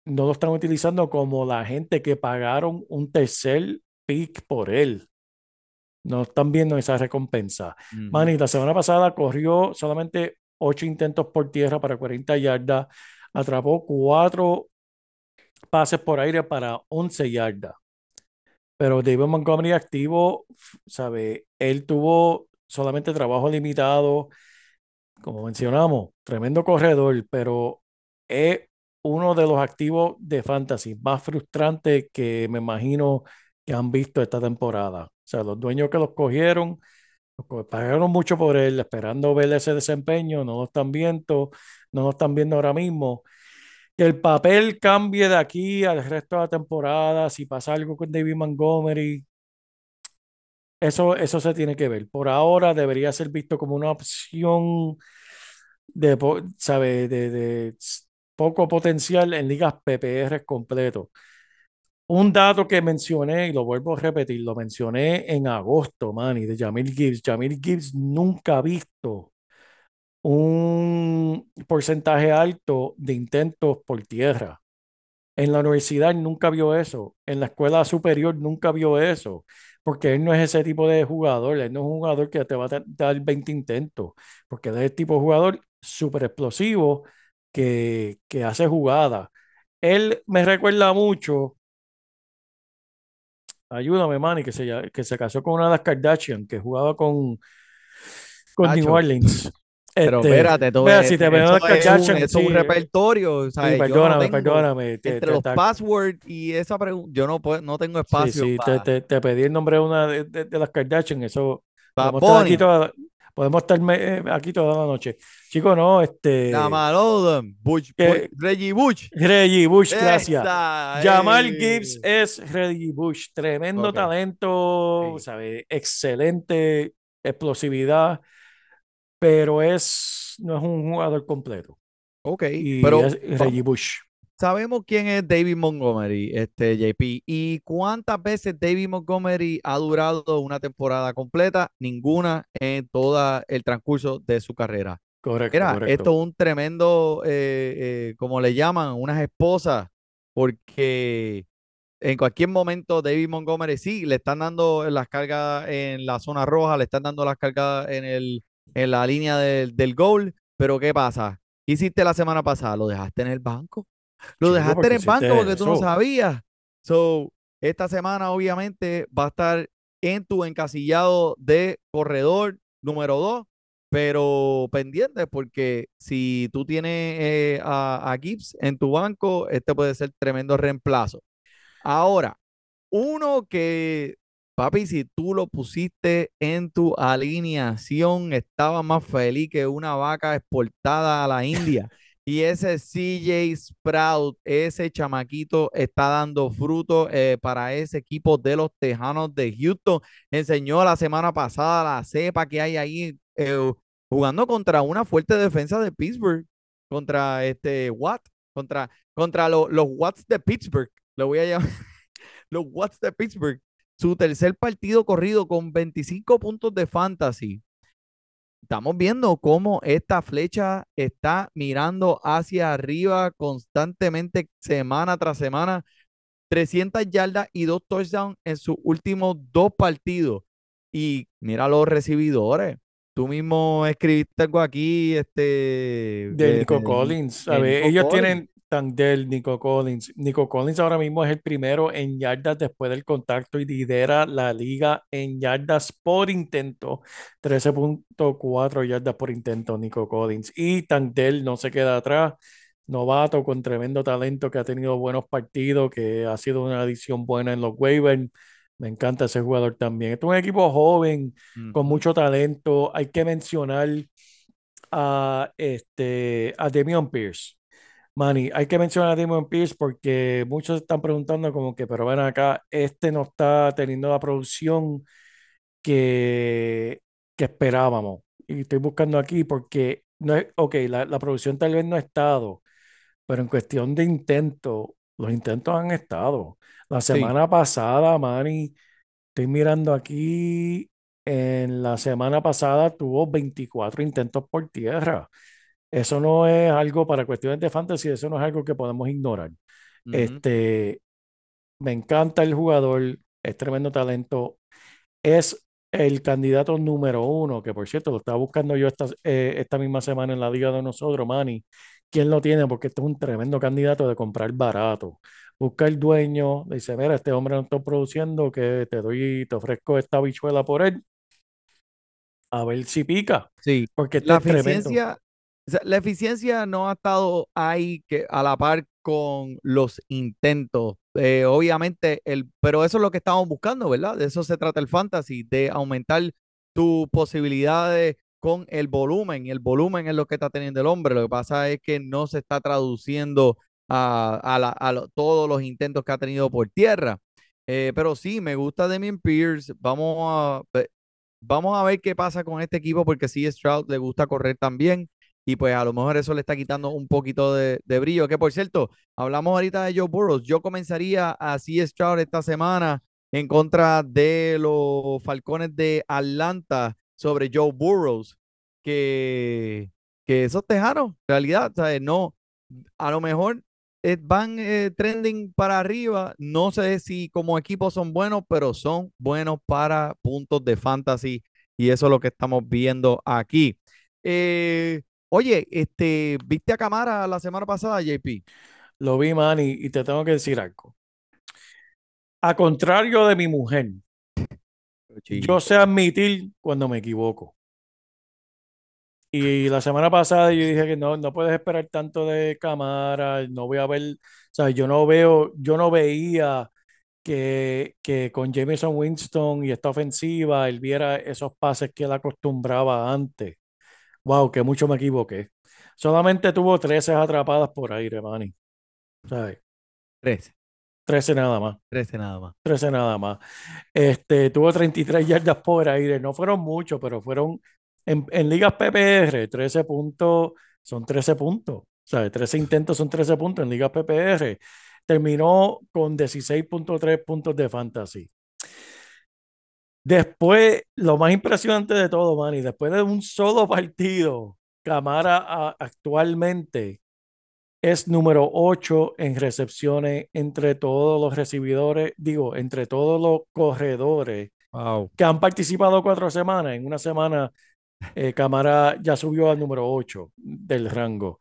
no lo están utilizando como la gente que pagaron un tercer pick por él. No están viendo esa recompensa. Ujú. Manny, la semana pasada corrió solamente 8 intentos por tierra para 40 yardas, atrapó 4 pases por aire para 11 yardas. Pero David Montgomery activo, ¿sabe? Él tuvo solamente trabajo limitado, como mencionamos, tremendo corredor, pero es uno de los activos de fantasy más frustrantes que me imagino que han visto esta temporada. O sea, los dueños que los cogieron, los pagaron mucho por él, esperando ver ese desempeño, no lo están viendo, no lo están viendo ahora mismo. Que el papel cambie de aquí al resto de la temporada, si pasa algo con David Montgomery, eso, eso se tiene que ver. Por ahora debería ser visto como una opción de, ¿sabe? de, de poco potencial en ligas PPR completo. Un dato que mencioné, y lo vuelvo a repetir, lo mencioné en agosto, Manny, de Jamil Gibbs. Jamil Gibbs nunca ha visto un porcentaje alto de intentos por tierra. En la universidad nunca vio eso. En la escuela superior nunca vio eso. Porque él no es ese tipo de jugador. Él no es un jugador que te va a da- dar 20 intentos. Porque él es el tipo de jugador súper explosivo que, que hace jugadas. Él me recuerda mucho. Ayúdame, Manny, que se, que se casó con una de las Kardashian, que jugaba con, con New. Orleans. Pero Este, espérate, tú vea, ves, si te eso es un, Kardashian, eso es un sí, repertorio, sí. Yo no perdóname, perdóname. te- entre te- los passwords y esa pregunta, yo no puedo, no tengo Sí, espacio sí, para te, te pedí el nombre de una de, de- de las Kardashian, eso Bad Bunny. toda- Podemos estar eh, aquí toda la noche. Chicos, no, este. Jamal Odom, Bush, Bush- Reggie Bush. Reggie Bush, gracias. Esa, Jamal eh. Gibbs es Reggie Bush, tremendo talento, Sí. Excelente explosividad, pero es, no es un jugador completo. Ok, Y pero es Reggie Bush. Sabemos quién es David Montgomery, este JP, y cuántas veces David Montgomery ha durado una temporada completa, ninguna en todo el transcurso de su carrera. Correcto, correcto. esto es un tremendo, eh, eh, como le llaman, unas esposas, porque en cualquier momento David Montgomery sí, le están dando las cargas en la zona roja, le están dando las cargas en, el, en la línea del, del goal, pero ¿qué pasa? ¿Qué hiciste la semana pasada? ¿Lo dejaste en el banco? Lo dejaste ¿por en el banco porque tú no sabías. So, esta semana obviamente va a estar en tu encasillado de corredor número 2, pero pendiente porque si tú tienes eh, a, a Gibbs en tu banco, este puede ser tremendo reemplazo. Ahora, uno que, papi, si tú lo pusiste en tu alineación, estaba más feliz que una vaca exportada a la India. Y ese CJ Sprout, ese chamaquito está dando fruto eh, para ese equipo de los Tejanos de Houston. Enseñó la semana pasada la cepa que hay ahí eh, jugando contra una fuerte defensa de Pittsburgh, contra este Watt, contra, contra lo- los Watts de Pittsburgh. Lo voy a llamar los Watts de Pittsburgh. Su tercer partido corrido con 25 puntos de fantasy. Estamos viendo cómo esta flecha está mirando hacia arriba constantemente, semana tras semana. 300 yardas y dos touchdowns en sus últimos dos partidos. Y mira los recibidores. Tú mismo escribiste algo aquí, este... De Nico Collins, ¿sabes? Nico Ellos Collins. tienen Tandel, Nico Collins. Nico Collins ahora mismo es el primero en yardas después del contacto y lidera la liga en yardas por intento. 13.4 yardas por intento, Nico Collins. Y Tandel no se queda atrás. Novato con tremendo talento que ha tenido buenos partidos, que ha sido una adición buena en los waivers. Me encanta ese jugador también. Este es un equipo joven, con mucho talento. Hay que mencionar a, este, a Damian Pierce. Manny, hay que mencionar a Damian Pierce porque muchos están preguntando como que, pero ven acá, este no está teniendo la producción que, que esperábamos. Y estoy buscando aquí porque, no es, ok, la, la producción tal vez no ha estado, pero en cuestión de intentos, los intentos han estado. La Sí. semana pasada, Manny, estoy mirando aquí, en la semana pasada tuvo 24 intentos por tierra. Eso no es algo para cuestiones de fantasy, eso no es algo que podemos ignorar. Este, me encanta el jugador, es tremendo talento, es el candidato número uno, que por cierto lo estaba buscando yo esta, eh, esta misma semana en la liga de nosotros, Manny. ¿Quién lo tiene? Porque este es un tremendo candidato de comprar barato. Busca el dueño, le dice, mira, este hombre no está produciendo, que te doy, te ofrezco esta bichuela por él, a ver si pica, Sí, porque este la eficiencia, la eficiencia no ha estado ahí que a la par con los intentos. Eh, obviamente, el, pero eso es lo que estamos buscando, ¿verdad? De eso se trata el fantasy, de aumentar tus posibilidades con el volumen. Y el volumen es lo que está teniendo el hombre. Lo que pasa es que no se está traduciendo a, todos los intentos que ha tenido por tierra. Eh, pero sí, me gusta Damien Pierce. Vamos a, vamos a ver qué pasa con este equipo porque sí, Stroud le gusta correr también y pues a lo mejor eso le está quitando un poquito de, brillo. Que por cierto, hablamos ahorita de Joe Burrows. Yo comenzaría a C. Stroud esta semana en contra de los Falcones de Atlanta sobre Joe Burrows, que, que esos tejanos, en realidad, ¿sabes? No, a lo mejor eh, van eh, trending para arriba. No sé si como equipo son buenos, pero son buenos para puntos de fantasy. Y eso es lo que estamos viendo aquí. Eh, oye, este, ¿viste a Camara la semana pasada, JP? Lo vi, Manny, y te tengo que decir algo. A contrario de mi mujer, yo sé admitir cuando me equivoco. Y la semana pasada yo dije que no, no puedes esperar tanto de cámara, no voy a ver, o sea, yo no veo, yo no veía que, que con Jameson Winston y esta ofensiva, él viera esos pases que él acostumbraba antes. Wow, que mucho me equivoqué. Solamente tuvo 13 atrapadas por aire, Manny. ¿Sabes? 13. 13 nada más. 13 nada más. 13 nada más. Este, tuvo 33 yardas por aire. No fueron muchos, pero fueron en, en ligas PPR, 13 puntos son 13 puntos. ¿Sabes? 13 intentos son 13 puntos en ligas PPR. Terminó con 16.3 puntos de fantasy. Después, lo más impresionante de todo, Manny, después de un solo partido, Camara actualmente es número 8 en recepciones entre todos los recibidores, digo, entre todos los corredores Wow. que han participado cuatro semanas. En una semana, eh, Camara ya subió al número 8 del rango.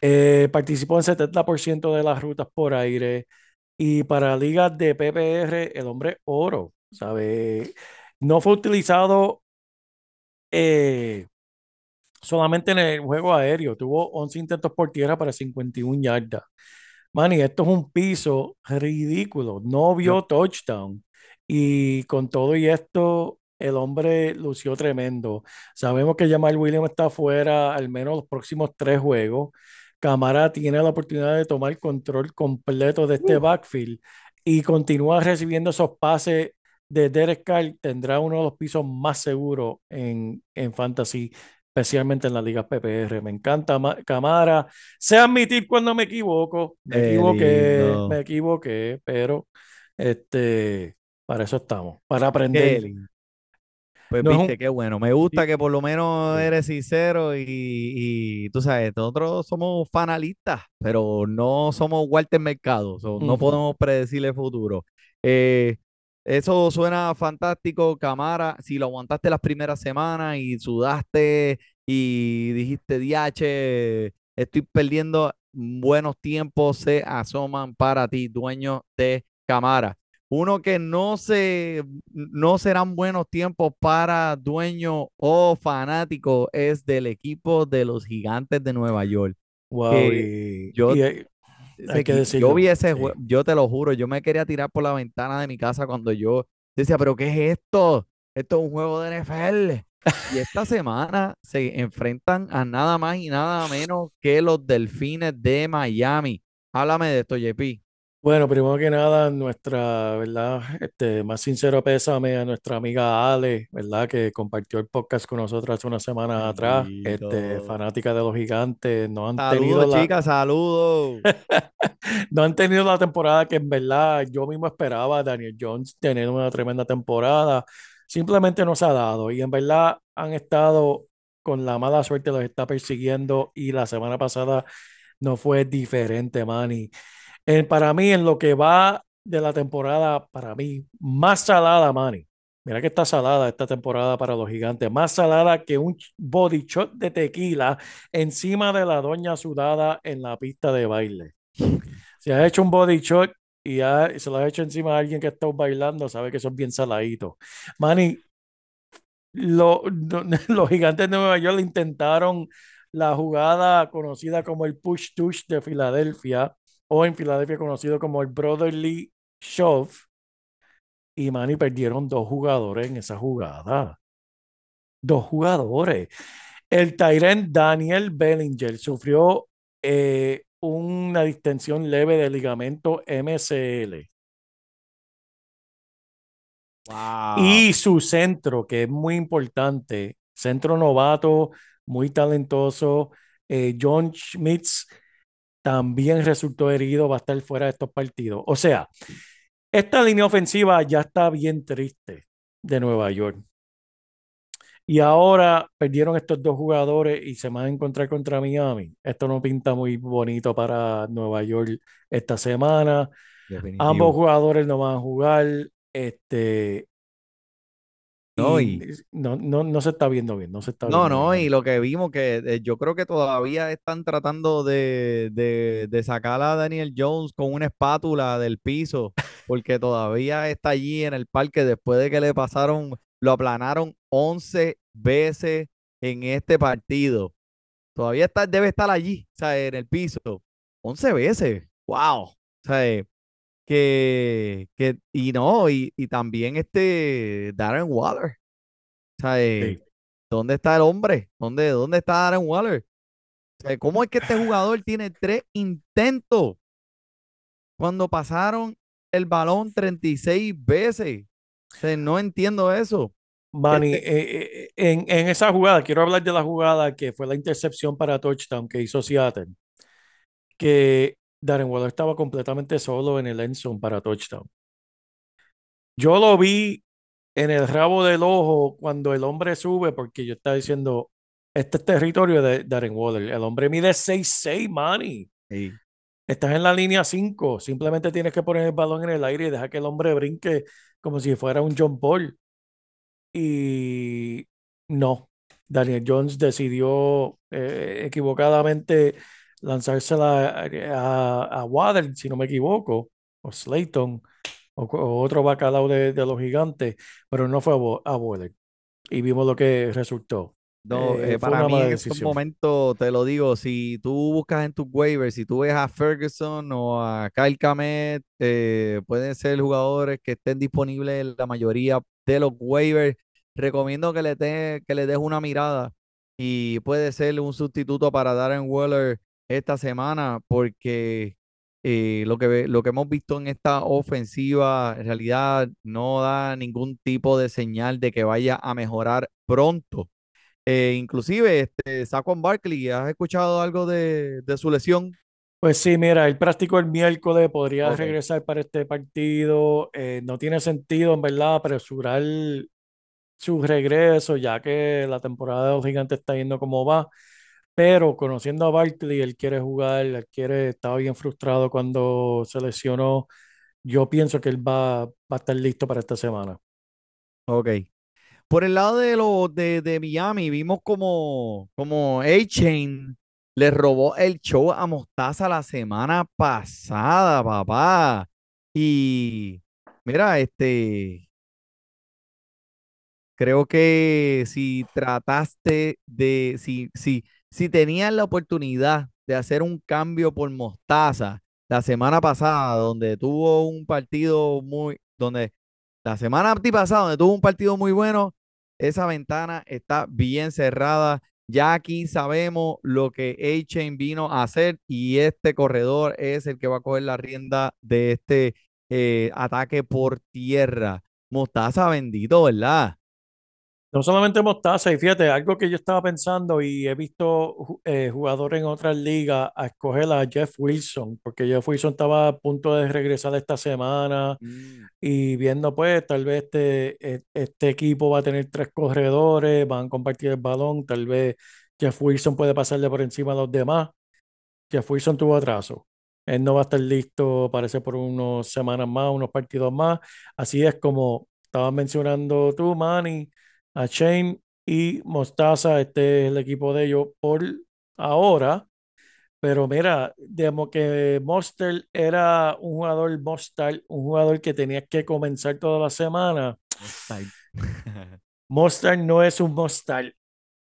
Eh, participó en 70% de las rutas por aire. Y para ligas de PPR, el hombre oro, ¿sabe? No fue utilizado eh, solamente en el juego aéreo. Tuvo 11 intentos por tierra para 51 yardas. Manny, esto es un piso ridículo. No vio touchdown. Y con todo y esto, el hombre lució tremendo. Sabemos que Jamal Williams está fuera al menos los próximos tres juegos. Camara tiene la oportunidad de tomar control completo de este backfield y continúa recibiendo esos pases de Derek Carr. Tendrá uno de los pisos más seguros en, en fantasy, especialmente en las ligas PPR. Me encanta Ma- Camara. Sé admitir cuando me equivoco. Me Qué equivoqué, lindo. me equivoqué, pero este, para eso estamos, para aprender. Pues No es un- viste, qué bueno. Me gusta que por lo menos eres sincero y, y tú sabes, nosotros somos fanalistas, pero no somos Walter Mercado, so, no podemos predecir el futuro. Eh, eso suena fantástico, Camara. Si lo aguantaste las primeras semanas y sudaste y dijiste, diache, estoy perdiendo buenos tiempos, se asoman para ti, dueño de Camara. Uno que no se, no serán buenos tiempos para dueño o fanático es del equipo de los gigantes de Nueva York. Wow, y, yo- y, Ese Hay que equi- decirlo, yo vi ese sí. jue- yo te lo juro, yo me quería tirar por la ventana de mi casa cuando yo decía, pero ¿qué es esto? Esto es un juego de NFL. Y esta semana se enfrentan a nada más y nada menos que los Delfines de Miami. Háblame de esto, JP. Bueno, primero que nada, nuestra, ¿verdad? Este, más sincero pésame a nuestra amiga Ale, ¿verdad? Que compartió el podcast con nosotros hace unas semanas atrás. Este, Bendito. fanática de los gigantes, no han tenido Saludos, la, chicas, saludos. no han tenido la temporada que en verdad yo mismo esperaba. Daniel Jones tener una tremenda temporada. Simplemente no se ha dado. Y en verdad han estado con la mala suerte, los está persiguiendo. Y la semana pasada no fue diferente, Manny. Eh, para mí, en lo que va de la temporada, para mí, más salada, Manny. Mira que está salada esta temporada para los gigantes. Más salada que un body shot de tequila encima de la doña sudada en la pista de baile. Si has hecho un body shot y ha- se lo has hecho encima a alguien que está bailando, sabe que es bien saladito. Manny, lo- los gigantes de Nueva York intentaron la jugada conocida como el push tush de Filadelfia o en Filadelfia conocido como el brotherly shove y Manny perdieron dos jugadores en esa jugada. Dos jugadores. El Tyrant Daniel Bellinger sufrió eh, una distensión leve de ligamento MCL. Wow. Y su centro, que es muy importante, centro novato, muy talentoso, eh, John Schmitz también resultó herido, va a estar fuera de estos partidos. O sea, esta línea ofensiva ya está bien triste de Nueva York. Y ahora perdieron estos dos jugadores y se van a encontrar contra Miami. Esto no pinta muy bonito para Nueva York esta semana. Definitivo. Ambos jugadores no van a jugar. Este, No, y no, no, no se está viendo bien. No se está No, viendo no, bien. y lo que vimos que eh, yo creo que todavía están tratando de, de, de sacar a Daniel Jones con una espátula del piso, porque todavía está allí en el parque después de que le pasaron, lo aplanaron 11 veces en este partido. Todavía está, debe estar allí, o sea, en el piso. 11 veces. ¡Wow! O sea, que, que y no, y, y también este Darren Waller. O sea, eh, Sí. ¿dónde está el hombre? ¿Dónde, dónde está Darren Waller? O sea, ¿cómo es que este jugador tiene tres intentos cuando pasaron el balón 36 veces? O sea, no entiendo eso. Manny, Este- eh, eh, en, en esa jugada, quiero hablar de la jugada que fue la intercepción para touchdown que hizo Seattle, que Darren Waller estaba completamente solo en el end zone para touchdown. Yo lo vi en el rabo del ojo cuando el hombre sube, porque yo estaba diciendo, este es territorio de Darren Waller. El hombre mide 6'6, Manny. Sí. Estás en la línea 5, simplemente tienes que poner el balón en el aire y dejar que el hombre brinque como si fuera un John Paul. Y no, Daniel Jones decidió eh, equivocadamente lanzársela a, a, a Waddle, si no me equivoco, o Slayton, o, o otro bacalao de, de los gigantes, pero no fue a, a Waddle. Y vimos lo que resultó. No, Eh, eh, para mí en estos momentos, te lo digo, si tú buscas en tus waivers, si tú ves a Ferguson o a Kyle Kamet, eh, pueden ser jugadores que estén disponibles en la mayoría de los waivers. Recomiendo que le, te- que le des una mirada y puede ser un sustituto para Darren Waller esta semana porque eh, lo que, lo que hemos visto en esta ofensiva en realidad no da ningún tipo de señal de que vaya a mejorar pronto. Eh, inclusive, este, Saquon Barkley, ¿has escuchado algo de, de su lesión? Pues sí, mira, él practicó el miércoles, podría regresar para este partido. eh, no tiene sentido, en verdad, apresurar su regreso, ya que la temporada de los gigantes está yendo como va. Pero conociendo a Barkley, él quiere jugar, él quiere, estaba bien frustrado cuando se lesionó. Yo pienso que él va, va a estar listo para esta semana. Ok. Por el lado de, lo, de, de Miami, vimos como, como A-Chain le robó el show a Mostaza la semana pasada, papá. Y mira, este, creo que si trataste de, si, si, si tenías la oportunidad de hacer un cambio por Mostaza la semana pasada, donde tuvo un partido muy, donde la semana donde tuvo un partido muy bueno, esa ventana está bien cerrada. Ya aquí sabemos lo que A-Chain vino a hacer y este corredor es el que va a coger la rienda de este eh, ataque por tierra. Mostaza bendito, ¿verdad? No solamente Mostaza, y fíjate, algo que yo estaba pensando y he visto eh, jugadores en otras ligas a escoger a Jeff Wilson, porque Jeff Wilson estaba a punto de regresar esta semana y viendo pues tal vez este, e- este equipo va a tener tres corredores, van a compartir el balón, tal vez Jeff Wilson puede pasarle por encima a los demás. Jeff Wilson tuvo atraso. Él no va a estar listo, parece, por unas semanas más, unos partidos más. Así es como estabas mencionando tú, Manny, a Shane y Mostaza. Este es el equipo de ellos por ahora. Pero mira, digamos que Monster era un jugador Monster, un jugador que tenías que comenzar toda la semana. Monster no es un Monster.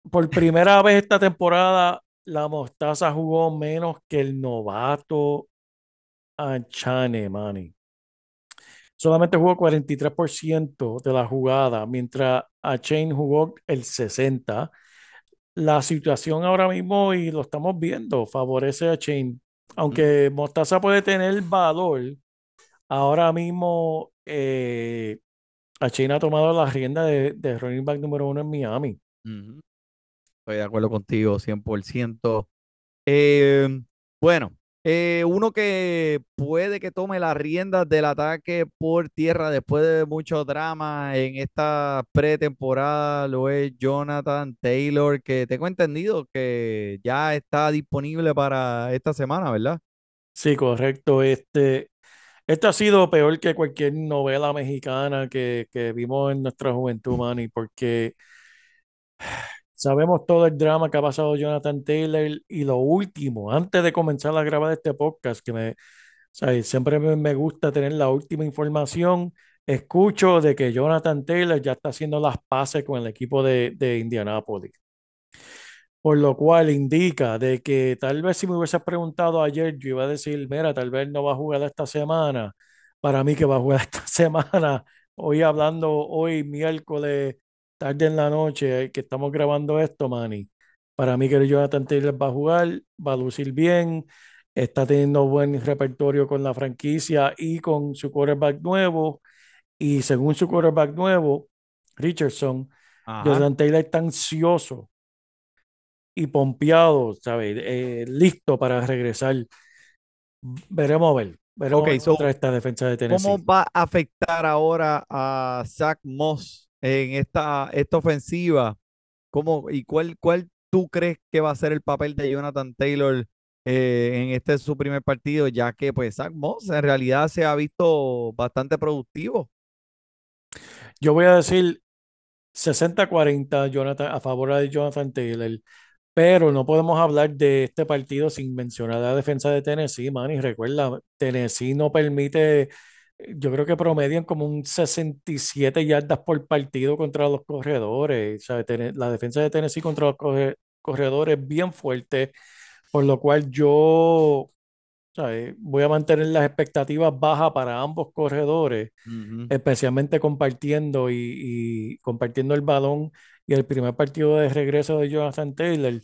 Por primera vez esta temporada, la Mostaza jugó menos que el novato Anchane, Manny. Solamente jugó 43% de la jugada, mientras Achane jugó el 60%. La situación ahora mismo, y lo estamos viendo, favorece a Chain. Aunque Mostaza puede tener valor, ahora mismo eh, Chain ha tomado la rienda de, de running back número uno en Miami. Estoy de acuerdo contigo, 100%. Eh, bueno, eh, uno que puede que tome las riendas del ataque por tierra después de mucho drama en esta pretemporada lo es Jonathan Taylor, que tengo entendido que ya está disponible para esta semana, ¿verdad? Sí, correcto. Este, este ha sido peor que cualquier novela mexicana que, que vimos en nuestra juventud, Manny, porque sabemos todo el drama que ha pasado Jonathan Taylor y lo último, antes de comenzar a grabar este podcast, que me, o siempre me, me gusta tener la última información, escucho de que Jonathan Taylor ya está haciendo las paces con el equipo de, de Indianápolis. Por lo cual indica de que tal vez si me hubieses preguntado ayer, yo iba a decir, mira, tal vez no va a jugar esta semana. para mí que va a jugar esta semana. Hoy hablando, hoy miércoles, tarde en la noche, eh, que estamos grabando esto, Manny. Para mí que Jonathan Taylor va a jugar, va a lucir bien, está teniendo buen repertorio con la franquicia y con su quarterback nuevo. Y según su quarterback nuevo, Richardson, Ajá. Jonathan Taylor está ansioso y pompeado, ¿sabes? Eh, listo para regresar. Veremos a ver. Veremos Ok, a ver so, esta defensa de Tennessee. ¿Cómo va a afectar ahora a Zach Moss en esta, esta ofensiva? ¿Cómo, ¿Y cuál, cuál tú crees que va a ser el papel de Jonathan Taylor eh, en este su primer partido? Ya que pues Zach Moss en realidad se ha visto bastante productivo. Yo voy a decir 60-40 Jonathan, a favor de Jonathan Taylor, pero no podemos hablar de este partido sin mencionar la defensa de Tennessee, man. Y recuerda, Tennessee no permite, yo creo que promedian como un 67 yardas por partido contra los corredores. Ten- la defensa de Tennessee contra los corre- corredores es bien fuerte, por lo cual yo ¿sabes? voy a mantener las expectativas bajas para ambos corredores especialmente compartiendo y, y compartiendo el balón y el primer partido de regreso de Jonathan Taylor.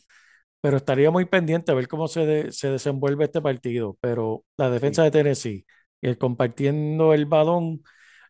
Pero estaría muy pendiente a ver cómo se, de- se desenvuelve este partido. Pero la defensa Sí. de Tennessee el compartiendo el balón,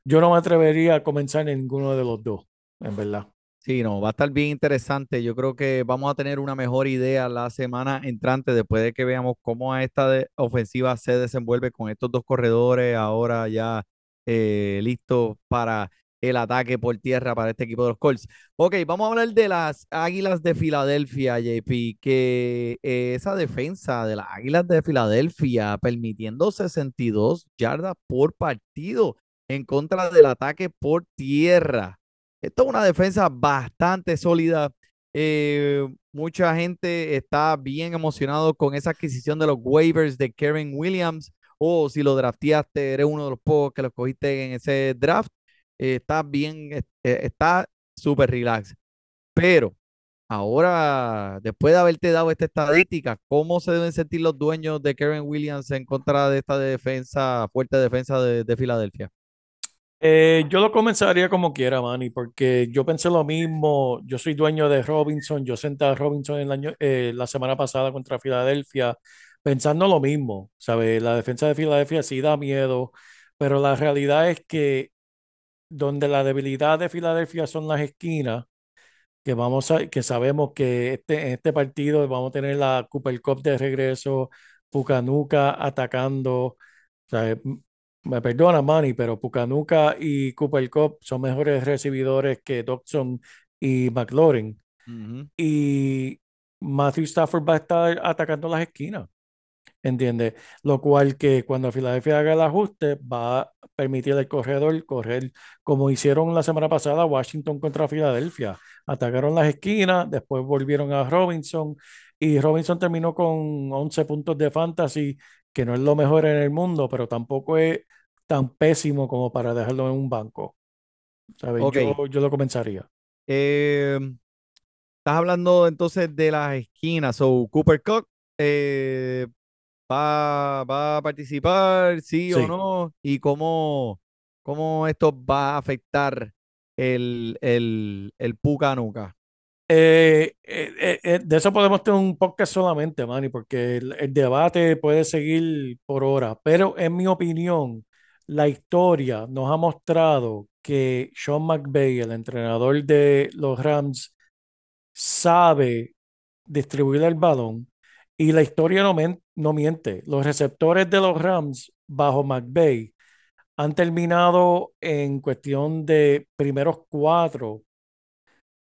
yo no me atrevería a comenzar en ninguno de los dos, en verdad. Sí, no, va a estar bien interesante. Yo creo que vamos a tener una mejor idea la semana entrante después de que veamos cómo esta ofensiva se desenvuelve con estos dos corredores ahora ya eh, listos para el ataque por tierra para este equipo de los Colts. Ok, vamos a hablar de las Águilas de Filadelfia, JP, que eh, esa defensa de las Águilas de Filadelfia permitiendo 62 yardas por partido en contra del ataque por tierra. Esto es una defensa bastante sólida. Eh, mucha gente está bien emocionado con esa adquisición de los waivers de Karen Williams. O si lo drafteaste, eres uno de los pocos que lo cogiste en ese draft. Eh, está bien, eh, eh, está súper relax. Pero ahora, después de haberte dado esta estadística, ¿cómo se deben sentir los dueños de Karen Williams en contra de esta defensa, fuerte defensa de, de Filadelfia? Yo lo comenzaría como quiera, Manny, porque yo pensé lo mismo. Yo soy dueño de Robinson. Yo senté a Robinson el año, la semana pasada contra Filadelfia, pensando lo mismo. ¿Sabes? La defensa de Filadelfia sí da miedo, pero la realidad es que donde la debilidad de Filadelfia son las esquinas, que vamos a, que sabemos que este, en este partido vamos a tener la Cooper Cup de regreso, Pucanuca atacando. O sea, m- me perdona, Manny, pero Pucanuca y Cooper Cup son mejores recibidores que Dodson y McLaurin. Y Matthew Stafford va a estar atacando las esquinas. ¿Entiendes? Lo cual que cuando Filadelfia haga el ajuste va a permitir al corredor correr como hicieron la semana pasada Washington contra Filadelfia. Atacaron las esquinas, después volvieron a Robinson y Robinson terminó con 11 puntos de fantasy, que no es lo mejor en el mundo, pero tampoco es tan pésimo como para dejarlo en un banco. ¿Sabes? Yo, yo lo comenzaría. Eh, estás hablando entonces de las esquinas. So, Cooper Cup eh, va, va a participar, sí, o no, y cómo, cómo esto va a afectar el, el, el Puka Nuka. Eh, eh, eh, eh, de eso podemos tener un podcast solamente, Manny, porque el, el debate puede seguir por horas, pero en mi opinión, la historia nos ha mostrado que Sean McVay, el entrenador de los Rams, sabe distribuir el balón y la historia no, no miente. Los receptores de los Rams bajo McVay han terminado en cuestión de primeros cuatro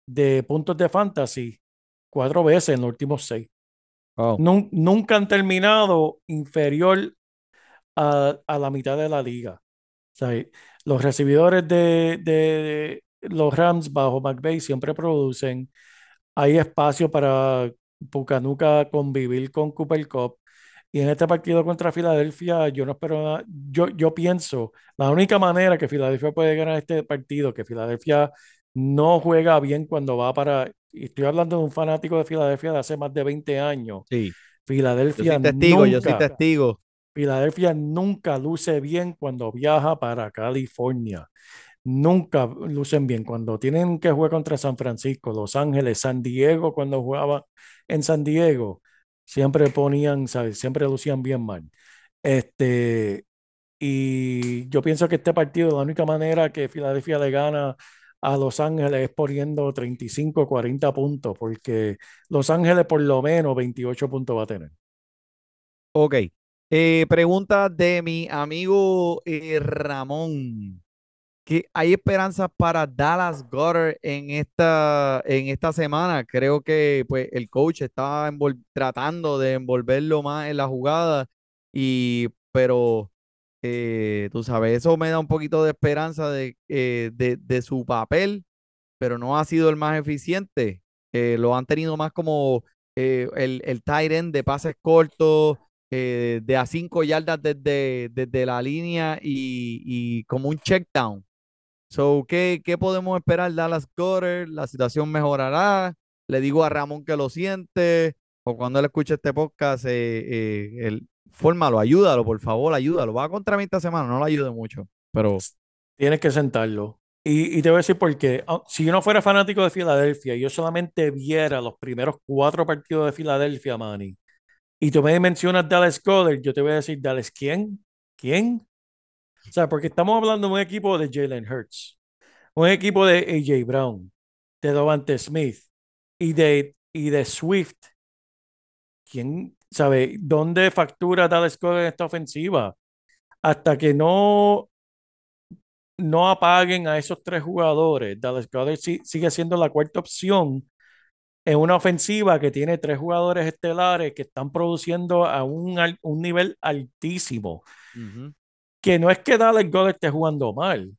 de puntos de fantasy cuatro veces en los últimos seis. Nun- nunca han terminado inferior a, a la mitad de la liga. O sea, los recibidores de, de los Rams bajo McVay siempre producen. Hay espacio para Pucanuca convivir con Cooper Cup. Y en este partido contra Filadelfia, yo no espero nada. Yo, yo pienso, la única manera que Filadelfia puede ganar este partido, que Filadelfia no juega bien cuando va para. y Estoy hablando de un fanático de Filadelfia de hace más de 20 años. Sí, yo Filadelfia soy testigo, yo soy testigo. Filadelfia nunca luce bien cuando viaja para California. Nunca lucen bien. Cuando tienen que jugar contra San Francisco, Los Ángeles, San Diego, cuando jugaba en San Diego, siempre ponían, ¿sabes? Siempre lucían bien mal. Este, y yo pienso que este partido, la única manera que Filadelfia le gana a Los Ángeles es poniendo 35, 40 puntos, porque Los Ángeles por lo menos 28 puntos va a tener. Ok. Eh, pregunta de mi amigo eh, Ramón. ¿Que ¿Hay esperanzas para Dallas Goddard en esta, en esta semana? Creo que pues, el coach está tratando de envolverlo más en la jugada, y, pero eh, tú sabes, eso me da un poquito de esperanza de, eh, de, de su papel, pero no ha sido el más eficiente. Eh, lo han tenido más como eh, el, el tight end de pases cortos, eh, de a cinco yardas desde, desde la línea y, y como un check down. So, ¿qué, qué podemos esperar? Dallas Goddard, la situación mejorará. Le digo a Ramón que lo siente, o cuando él escuche este podcast, eh, eh, él, fórmalo, ayúdalo, por favor, ayúdalo. Va contra mí esta semana, no lo ayude mucho, pero Tienes que sentarlo. Y, te voy a decir por qué. Ah, Si yo no fuera fanático de Filadelfia y yo solamente viera los primeros cuatro partidos de Filadelfia, Manny, y tú me mencionas Dallas Goddard, yo te voy a decir, ¿Dallas quién? ¿Quién? O sea, porque estamos hablando de un equipo de Jalen Hurts, un equipo de AJ Brown, de Davante Smith y de, y de Swift. ¿Quién sabe dónde factura Dallas Goddard en esta ofensiva? Hasta que no no apaguen a esos tres jugadores. Dallas Goddard sigue siendo la cuarta opción en una ofensiva que tiene tres jugadores estelares que están produciendo a un, un nivel altísimo. ujú, Que no es que Dallas Goddard esté jugando mal,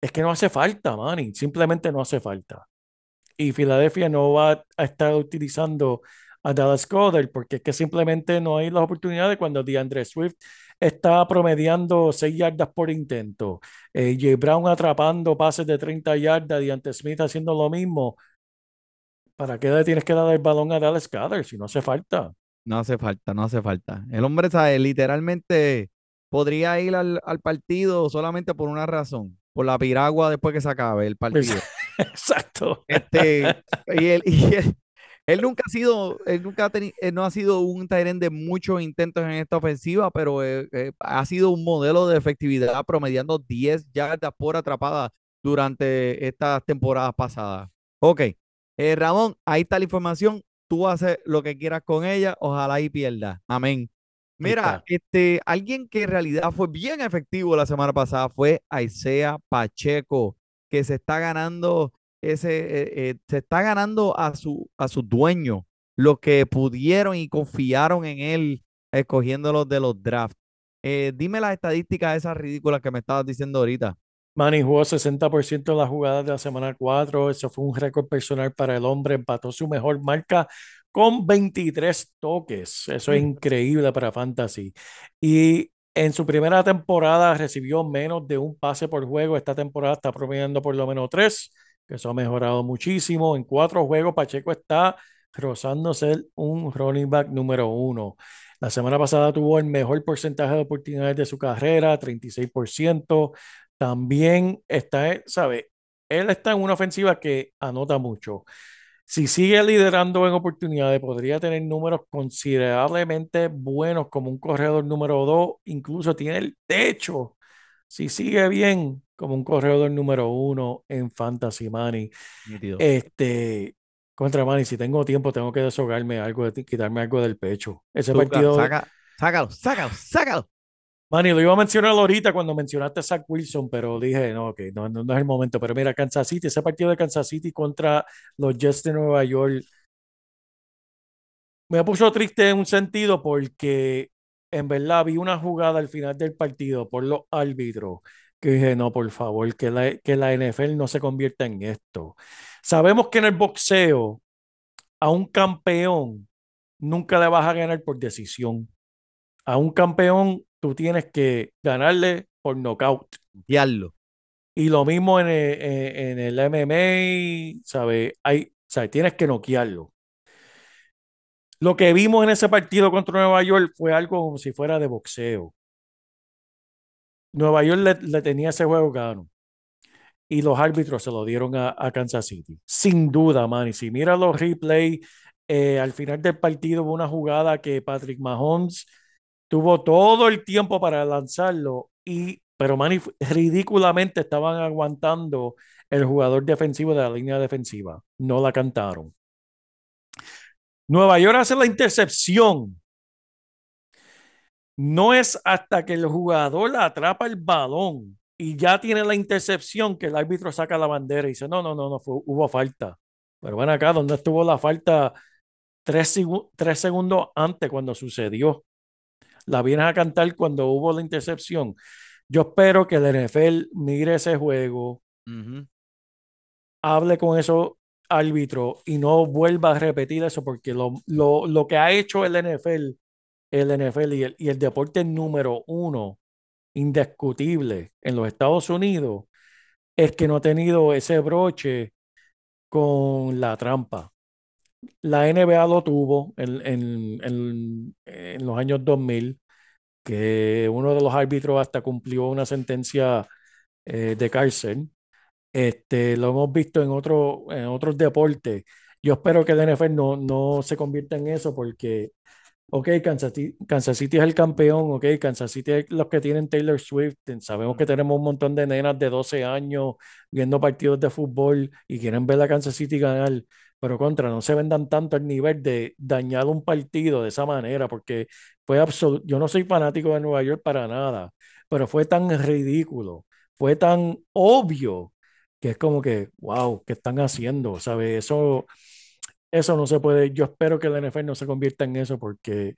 es que no hace falta, Manny. Simplemente no hace falta. Y Filadelfia no va a estar utilizando a Dallas Goddard porque es que simplemente no hay las oportunidades cuando DeAndre Swift está promediando 6 yardas por intento. Eh, Brown atrapando pases de 30 yardas, DeAndre Smith haciendo lo mismo. ¿Para qué le tienes que dar el balón a Dallas Goddard si no hace falta? no hace falta, no hace falta. El hombre, sabe, literalmente podría ir al, al partido solamente por una razón, por la piragua después que se acabe el partido. Exacto. Este, y él, y él, él nunca ha sido, él nunca ha teni- él no ha sido un Tyrant de muchos intentos en esta ofensiva, pero eh, eh, ha sido un modelo de efectividad promediando 10 yardas por atrapada durante estas temporadas pasadas. Ok, eh, Ramón, ahí está la información. Tú haces lo que quieras con ella, ojalá y pierda. Amén. Mira, este, alguien que en realidad fue bien efectivo la semana pasada fue Isaiah Pacheco, que se está ganando ese, eh, eh, se está ganando a su, a su dueño, lo que pudieron y confiaron en él, escogiéndolos de los drafts. Eh, dime las estadísticas esas ridículas que me estabas diciendo ahorita. Manny jugó 60% de las jugadas de la semana 4. Eso fue un récord personal para el hombre. Empató su mejor marca con 23 toques. Eso es Mm. increíble para Fantasy. Y en su primera temporada recibió menos de un pase por juego. Esta temporada está promediando por lo menos tres, que eso ha mejorado muchísimo. En cuatro juegos, Pacheco está rozando ser un running back número uno. La semana pasada tuvo el mejor porcentaje de oportunidades de su carrera, 36%. También está, ¿sabe? Él está en una ofensiva que anota mucho. Si sigue liderando en oportunidades, podría tener números considerablemente buenos como un corredor número dos. Incluso tiene el techo, si sigue bien, como un corredor número uno en Fantasy Money. Nítido. Este, contra Manny, si tengo tiempo, tengo que deshogarme algo, quitarme algo del pecho. Ese partido, saca, sácalo, sácalo, sácalo. Manny, lo iba a mencionar ahorita cuando mencionaste a Zach Wilson, pero dije, no, ok, no, es el momento. Pero mira, Kansas City, ese partido de Kansas City contra los Jets de Nueva York, me puso triste en un sentido porque en verdad vi una jugada al final del partido por los árbitros que dije, no, por favor, que la, que la NFL no se convierta en esto. Sabemos que en el boxeo a un campeón nunca le vas a ganar por decisión. A un campeón tú tienes que ganarle por. Diablo. Y lo mismo en el, en- en el MMA, ¿sabes? Hay, ¿sabes? Tienes que noquearlo. Lo que vimos en ese partido contra Nueva York fue algo como si fuera de boxeo. Nueva York le, le tenía ese juego gano y los árbitros se lo dieron a, a Kansas City. Sin duda, man. Y si mira los replays, eh, al final del partido hubo una jugada que Patrick Mahomes tuvo todo el tiempo para lanzarlo, y, pero man, y f- ridículamente estaban aguantando el jugador defensivo de la línea defensiva. No la cantaron. Nueva York hace la intercepción. No es hasta que el jugador atrapa el balón y ya tiene la intercepción que el árbitro saca la bandera y dice, no, no, no, no, hubo falta. Pero bueno, acá donde estuvo la falta tres, tres segundos antes cuando sucedió. La vienes a cantar cuando hubo la intercepción. Yo espero que el NFL mire ese juego, hable con esos árbitros y no vuelva a repetir eso porque lo, lo, lo que ha hecho el NFL, el NFL y el, y el deporte número uno, indiscutible en los Estados Unidos, es que no ha tenido ese broche con la trampa. La NBA lo tuvo en, en- en- los años 2000, que uno de los árbitros hasta cumplió una sentencia eh, de cárcel. Este, lo hemos visto en, otro, en otros deportes. Yo espero que el NFL no, no se convierta en eso porque, ok, Kansas City, Kansas City es el campeón, ok, Kansas City es los que tienen Taylor Swift. Sabemos que tenemos un montón de nenas de 12 años viendo partidos de fútbol y quieren ver a Kansas City ganar. Pero contra, no se vendan tanto al nivel de dañar un partido de esa manera, porque fue absoluto. Yo no soy fanático de Nueva York para nada, pero fue tan ridículo, fue tan obvio que es como que, wow, ¿qué están haciendo? ¿Sabes? Eso, eso no se puede. Yo espero que el NFL no se convierta en eso porque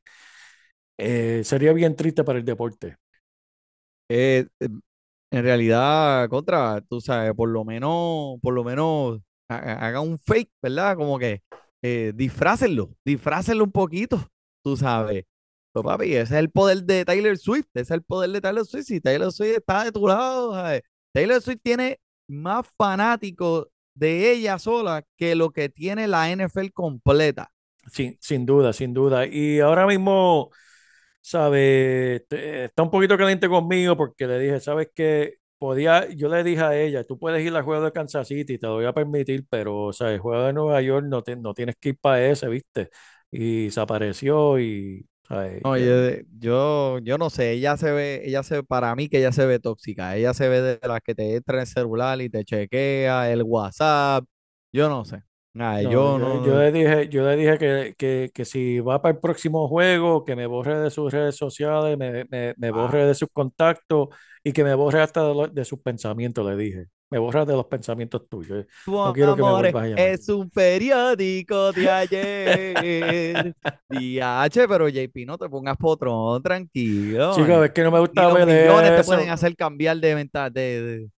eh, sería bien triste para el deporte. Eh, eh, en realidad, contra, tú sabes, por lo menos, por lo menos haga un fake, ¿verdad? Como que eh, disfrácenlo, disfrácenlo un poquito, tú sabes. Pues papi, ese es el poder de Taylor Swift, ese es el poder de Taylor Swift. Si Taylor Swift está de tu lado, ¿sabes? Taylor Swift tiene más fanáticos de ella sola que lo que tiene la NFL completa. Sin, sin duda, sin duda. Y ahora mismo, ¿sabes? Está un poquito caliente conmigo porque le dije, ¿sabes qué? Podía, yo le dije a ella, tú puedes ir al juego de Kansas City, te lo voy a permitir, pero, ¿sabes? El juego de Nueva York no, te- no tienes que ir para ese, ¿viste? Y se apareció y. No, Eh, yo, yo, yo no sé, ella se ve, ella se, para mí que ella se ve tóxica, ella se ve de las que te entra en el celular y te chequea el WhatsApp, yo no sé, Ay, No, yo no, le dije, yo le dije que, que, que si va para el próximo juego, que me borre de sus redes sociales, me, me, me borre de sus contactos y que me borre hasta de, lo- de sus pensamientos, le dije. Me borra de los pensamientos tuyos. tu No quiero que me amor vuelvas a llamar. es un periódico de ayer, DH, pero JP, no te pongas potrón, tranquilo, Chicos, es que no me gusta los ver millones te pueden hacer cambiar de venta, de, de-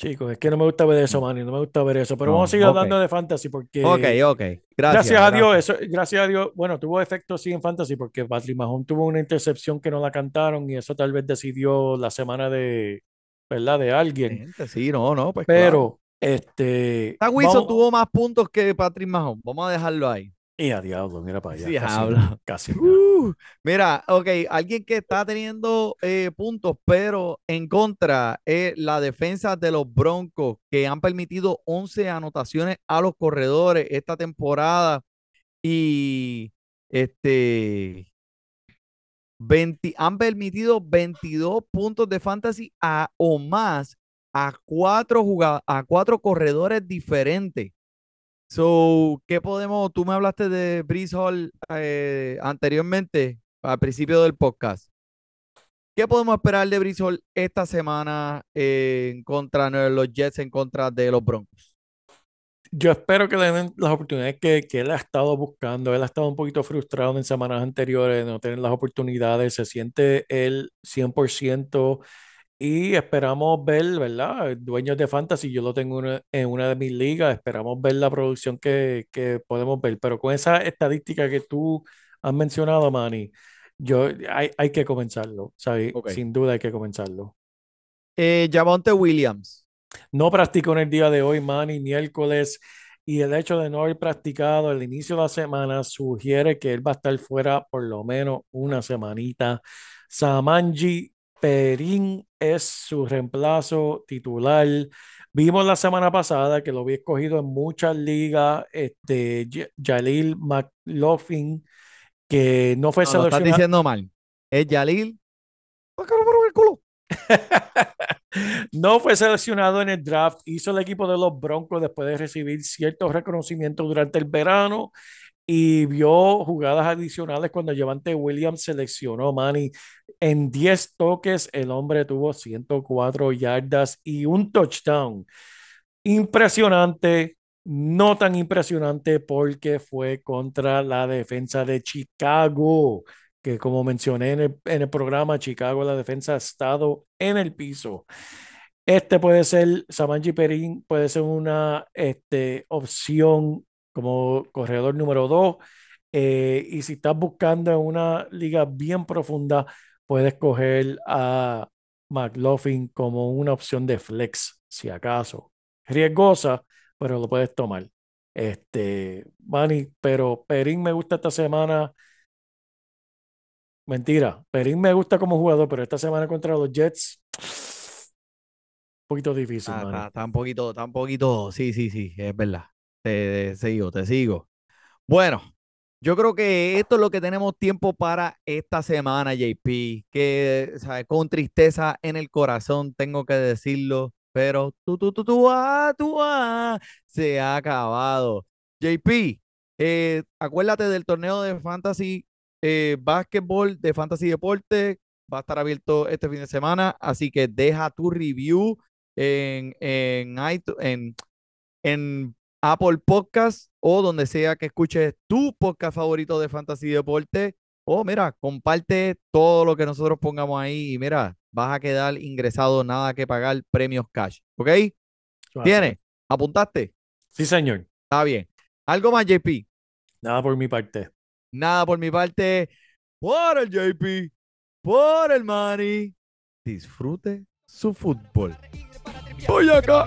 Chicos, es que no me gusta ver eso, man, y no me gusta ver eso. Pero No, vamos a seguir ok. hablando de fantasy porque Ok, ok, gracias, gracias a Dios, gracias. eso, gracias a Dios, bueno, tuvo efecto sí en fantasy porque Patrick Mahomes tuvo una intercepción que no la cantaron y eso tal vez decidió la semana de, ¿verdad? De alguien. Sí, no, no, pues claro. Pero, este, Esta Wilson vamos, tuvo más puntos que Patrick Mahomes. Vamos a dejarlo ahí. Y a diablo, mira para allá, casi casi. Uh, mira, ok, alguien que está teniendo eh, puntos, pero en contra es la defensa de los Broncos, que han permitido 11 anotaciones a los corredores esta temporada y este 20, han permitido 22 puntos de fantasy a, o más a cuatro, a cuatro corredores diferentes. So, ¿qué podemos? Tú me hablaste de Brees eh, anteriormente, al principio del podcast. ¿Qué podemos esperar de Brees Hall esta semana en contra de los Jets, en contra de los Broncos? Yo espero que le den las oportunidades que, que él ha estado buscando. Él ha estado un poquito frustrado en semanas anteriores de no tener las oportunidades. Se siente él 100% y esperamos ver, ¿verdad? Dueños de Fantasy, yo lo tengo una- en una de mis ligas. Esperamos ver la producción que, que podemos ver. Pero con esa estadística que tú has mencionado, Manny, yo, hay, hay que comenzarlo, ¿sabes? Ok. Sin duda hay que comenzarlo. Eh, Javonte Williams. No practicó en el día de hoy, Manny, miércoles, y el hecho de no haber practicado al inicio de la semana sugiere que él va a estar fuera por lo menos una semanita. Samanji Perín es su reemplazo titular. Vimos la semana pasada que lo había escogido en muchas ligas, este, Jalil McLaughlin, que no fue No, lo estás seleccionado. diciendo mal. Es el culo. No fue seleccionado en el draft, hizo el equipo de los Broncos después de recibir ciertos reconocimientos durante el verano y vio jugadas adicionales cuando Javante Williams seleccionó Manny. En 10 toques, el hombre tuvo 104 yardas y un touchdown. Impresionante, no tan impresionante porque fue contra la defensa de Chicago, que como mencioné en el, programa, Chicago, la defensa ha estado en el piso. Este puede ser, Samanji Perín puede ser una este, opción como corredor número 2. y si estás buscando una liga bien profunda, puedes coger a McLaughlin como una opción de flex, si acaso. Riesgosa, pero lo puedes tomar. Este, Manny, pero Perín me gusta esta semana. Mentira, Perín me gusta como jugador, pero esta semana contra los Jets, un poquito difícil, Ah, Manny. está, un poquito, está un poquito. Sí, sí, sí, es verdad. Te, te sigo, te sigo. Bueno, yo creo que esto es lo que tenemos tiempo para esta semana, JP. Que. Con tristeza en el corazón tengo que decirlo, pero tú, tú, tú, tú, ah, tú, ah, se ha acabado. JP, eh, acuérdate del torneo de Fantasy eh, Básquetbol de Fantasy Deporte. Va a estar abierto este fin de semana, así que deja tu review en, en, iTu- en, en Apple Podcast o donde sea que escuches tu podcast favorito de Fantasy Deporte. O mira, comparte todo lo que nosotros pongamos ahí y mira, vas a quedar ingresado, nada que pagar, premios cash. ¿Ok? ¿Tienes? ¿Apuntaste? Sí, señor. Está bien. ¿Algo más, JP? Nada por mi parte. Nada por mi parte. Por el JP, por el Manny. Disfrute su fútbol. Voy acá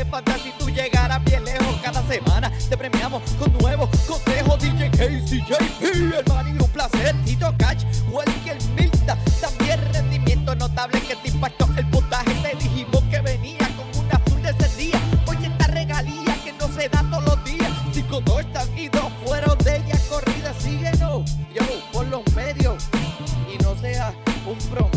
de para si tú llegaras bien lejos. Cada semana te premiamos con nuevos consejos. DJ KCJP, el Mario Placer, Tito Cash, Welker Milta. También rendimiento notable que te impactó el puntaje. Te dijimos que venía con un azul de ese día. Oye, esta regalía que no se da todos los días. Cinco, dos, y dos fueron de ella corrida. Síguenos, yo, por los medios. Y no seas un pro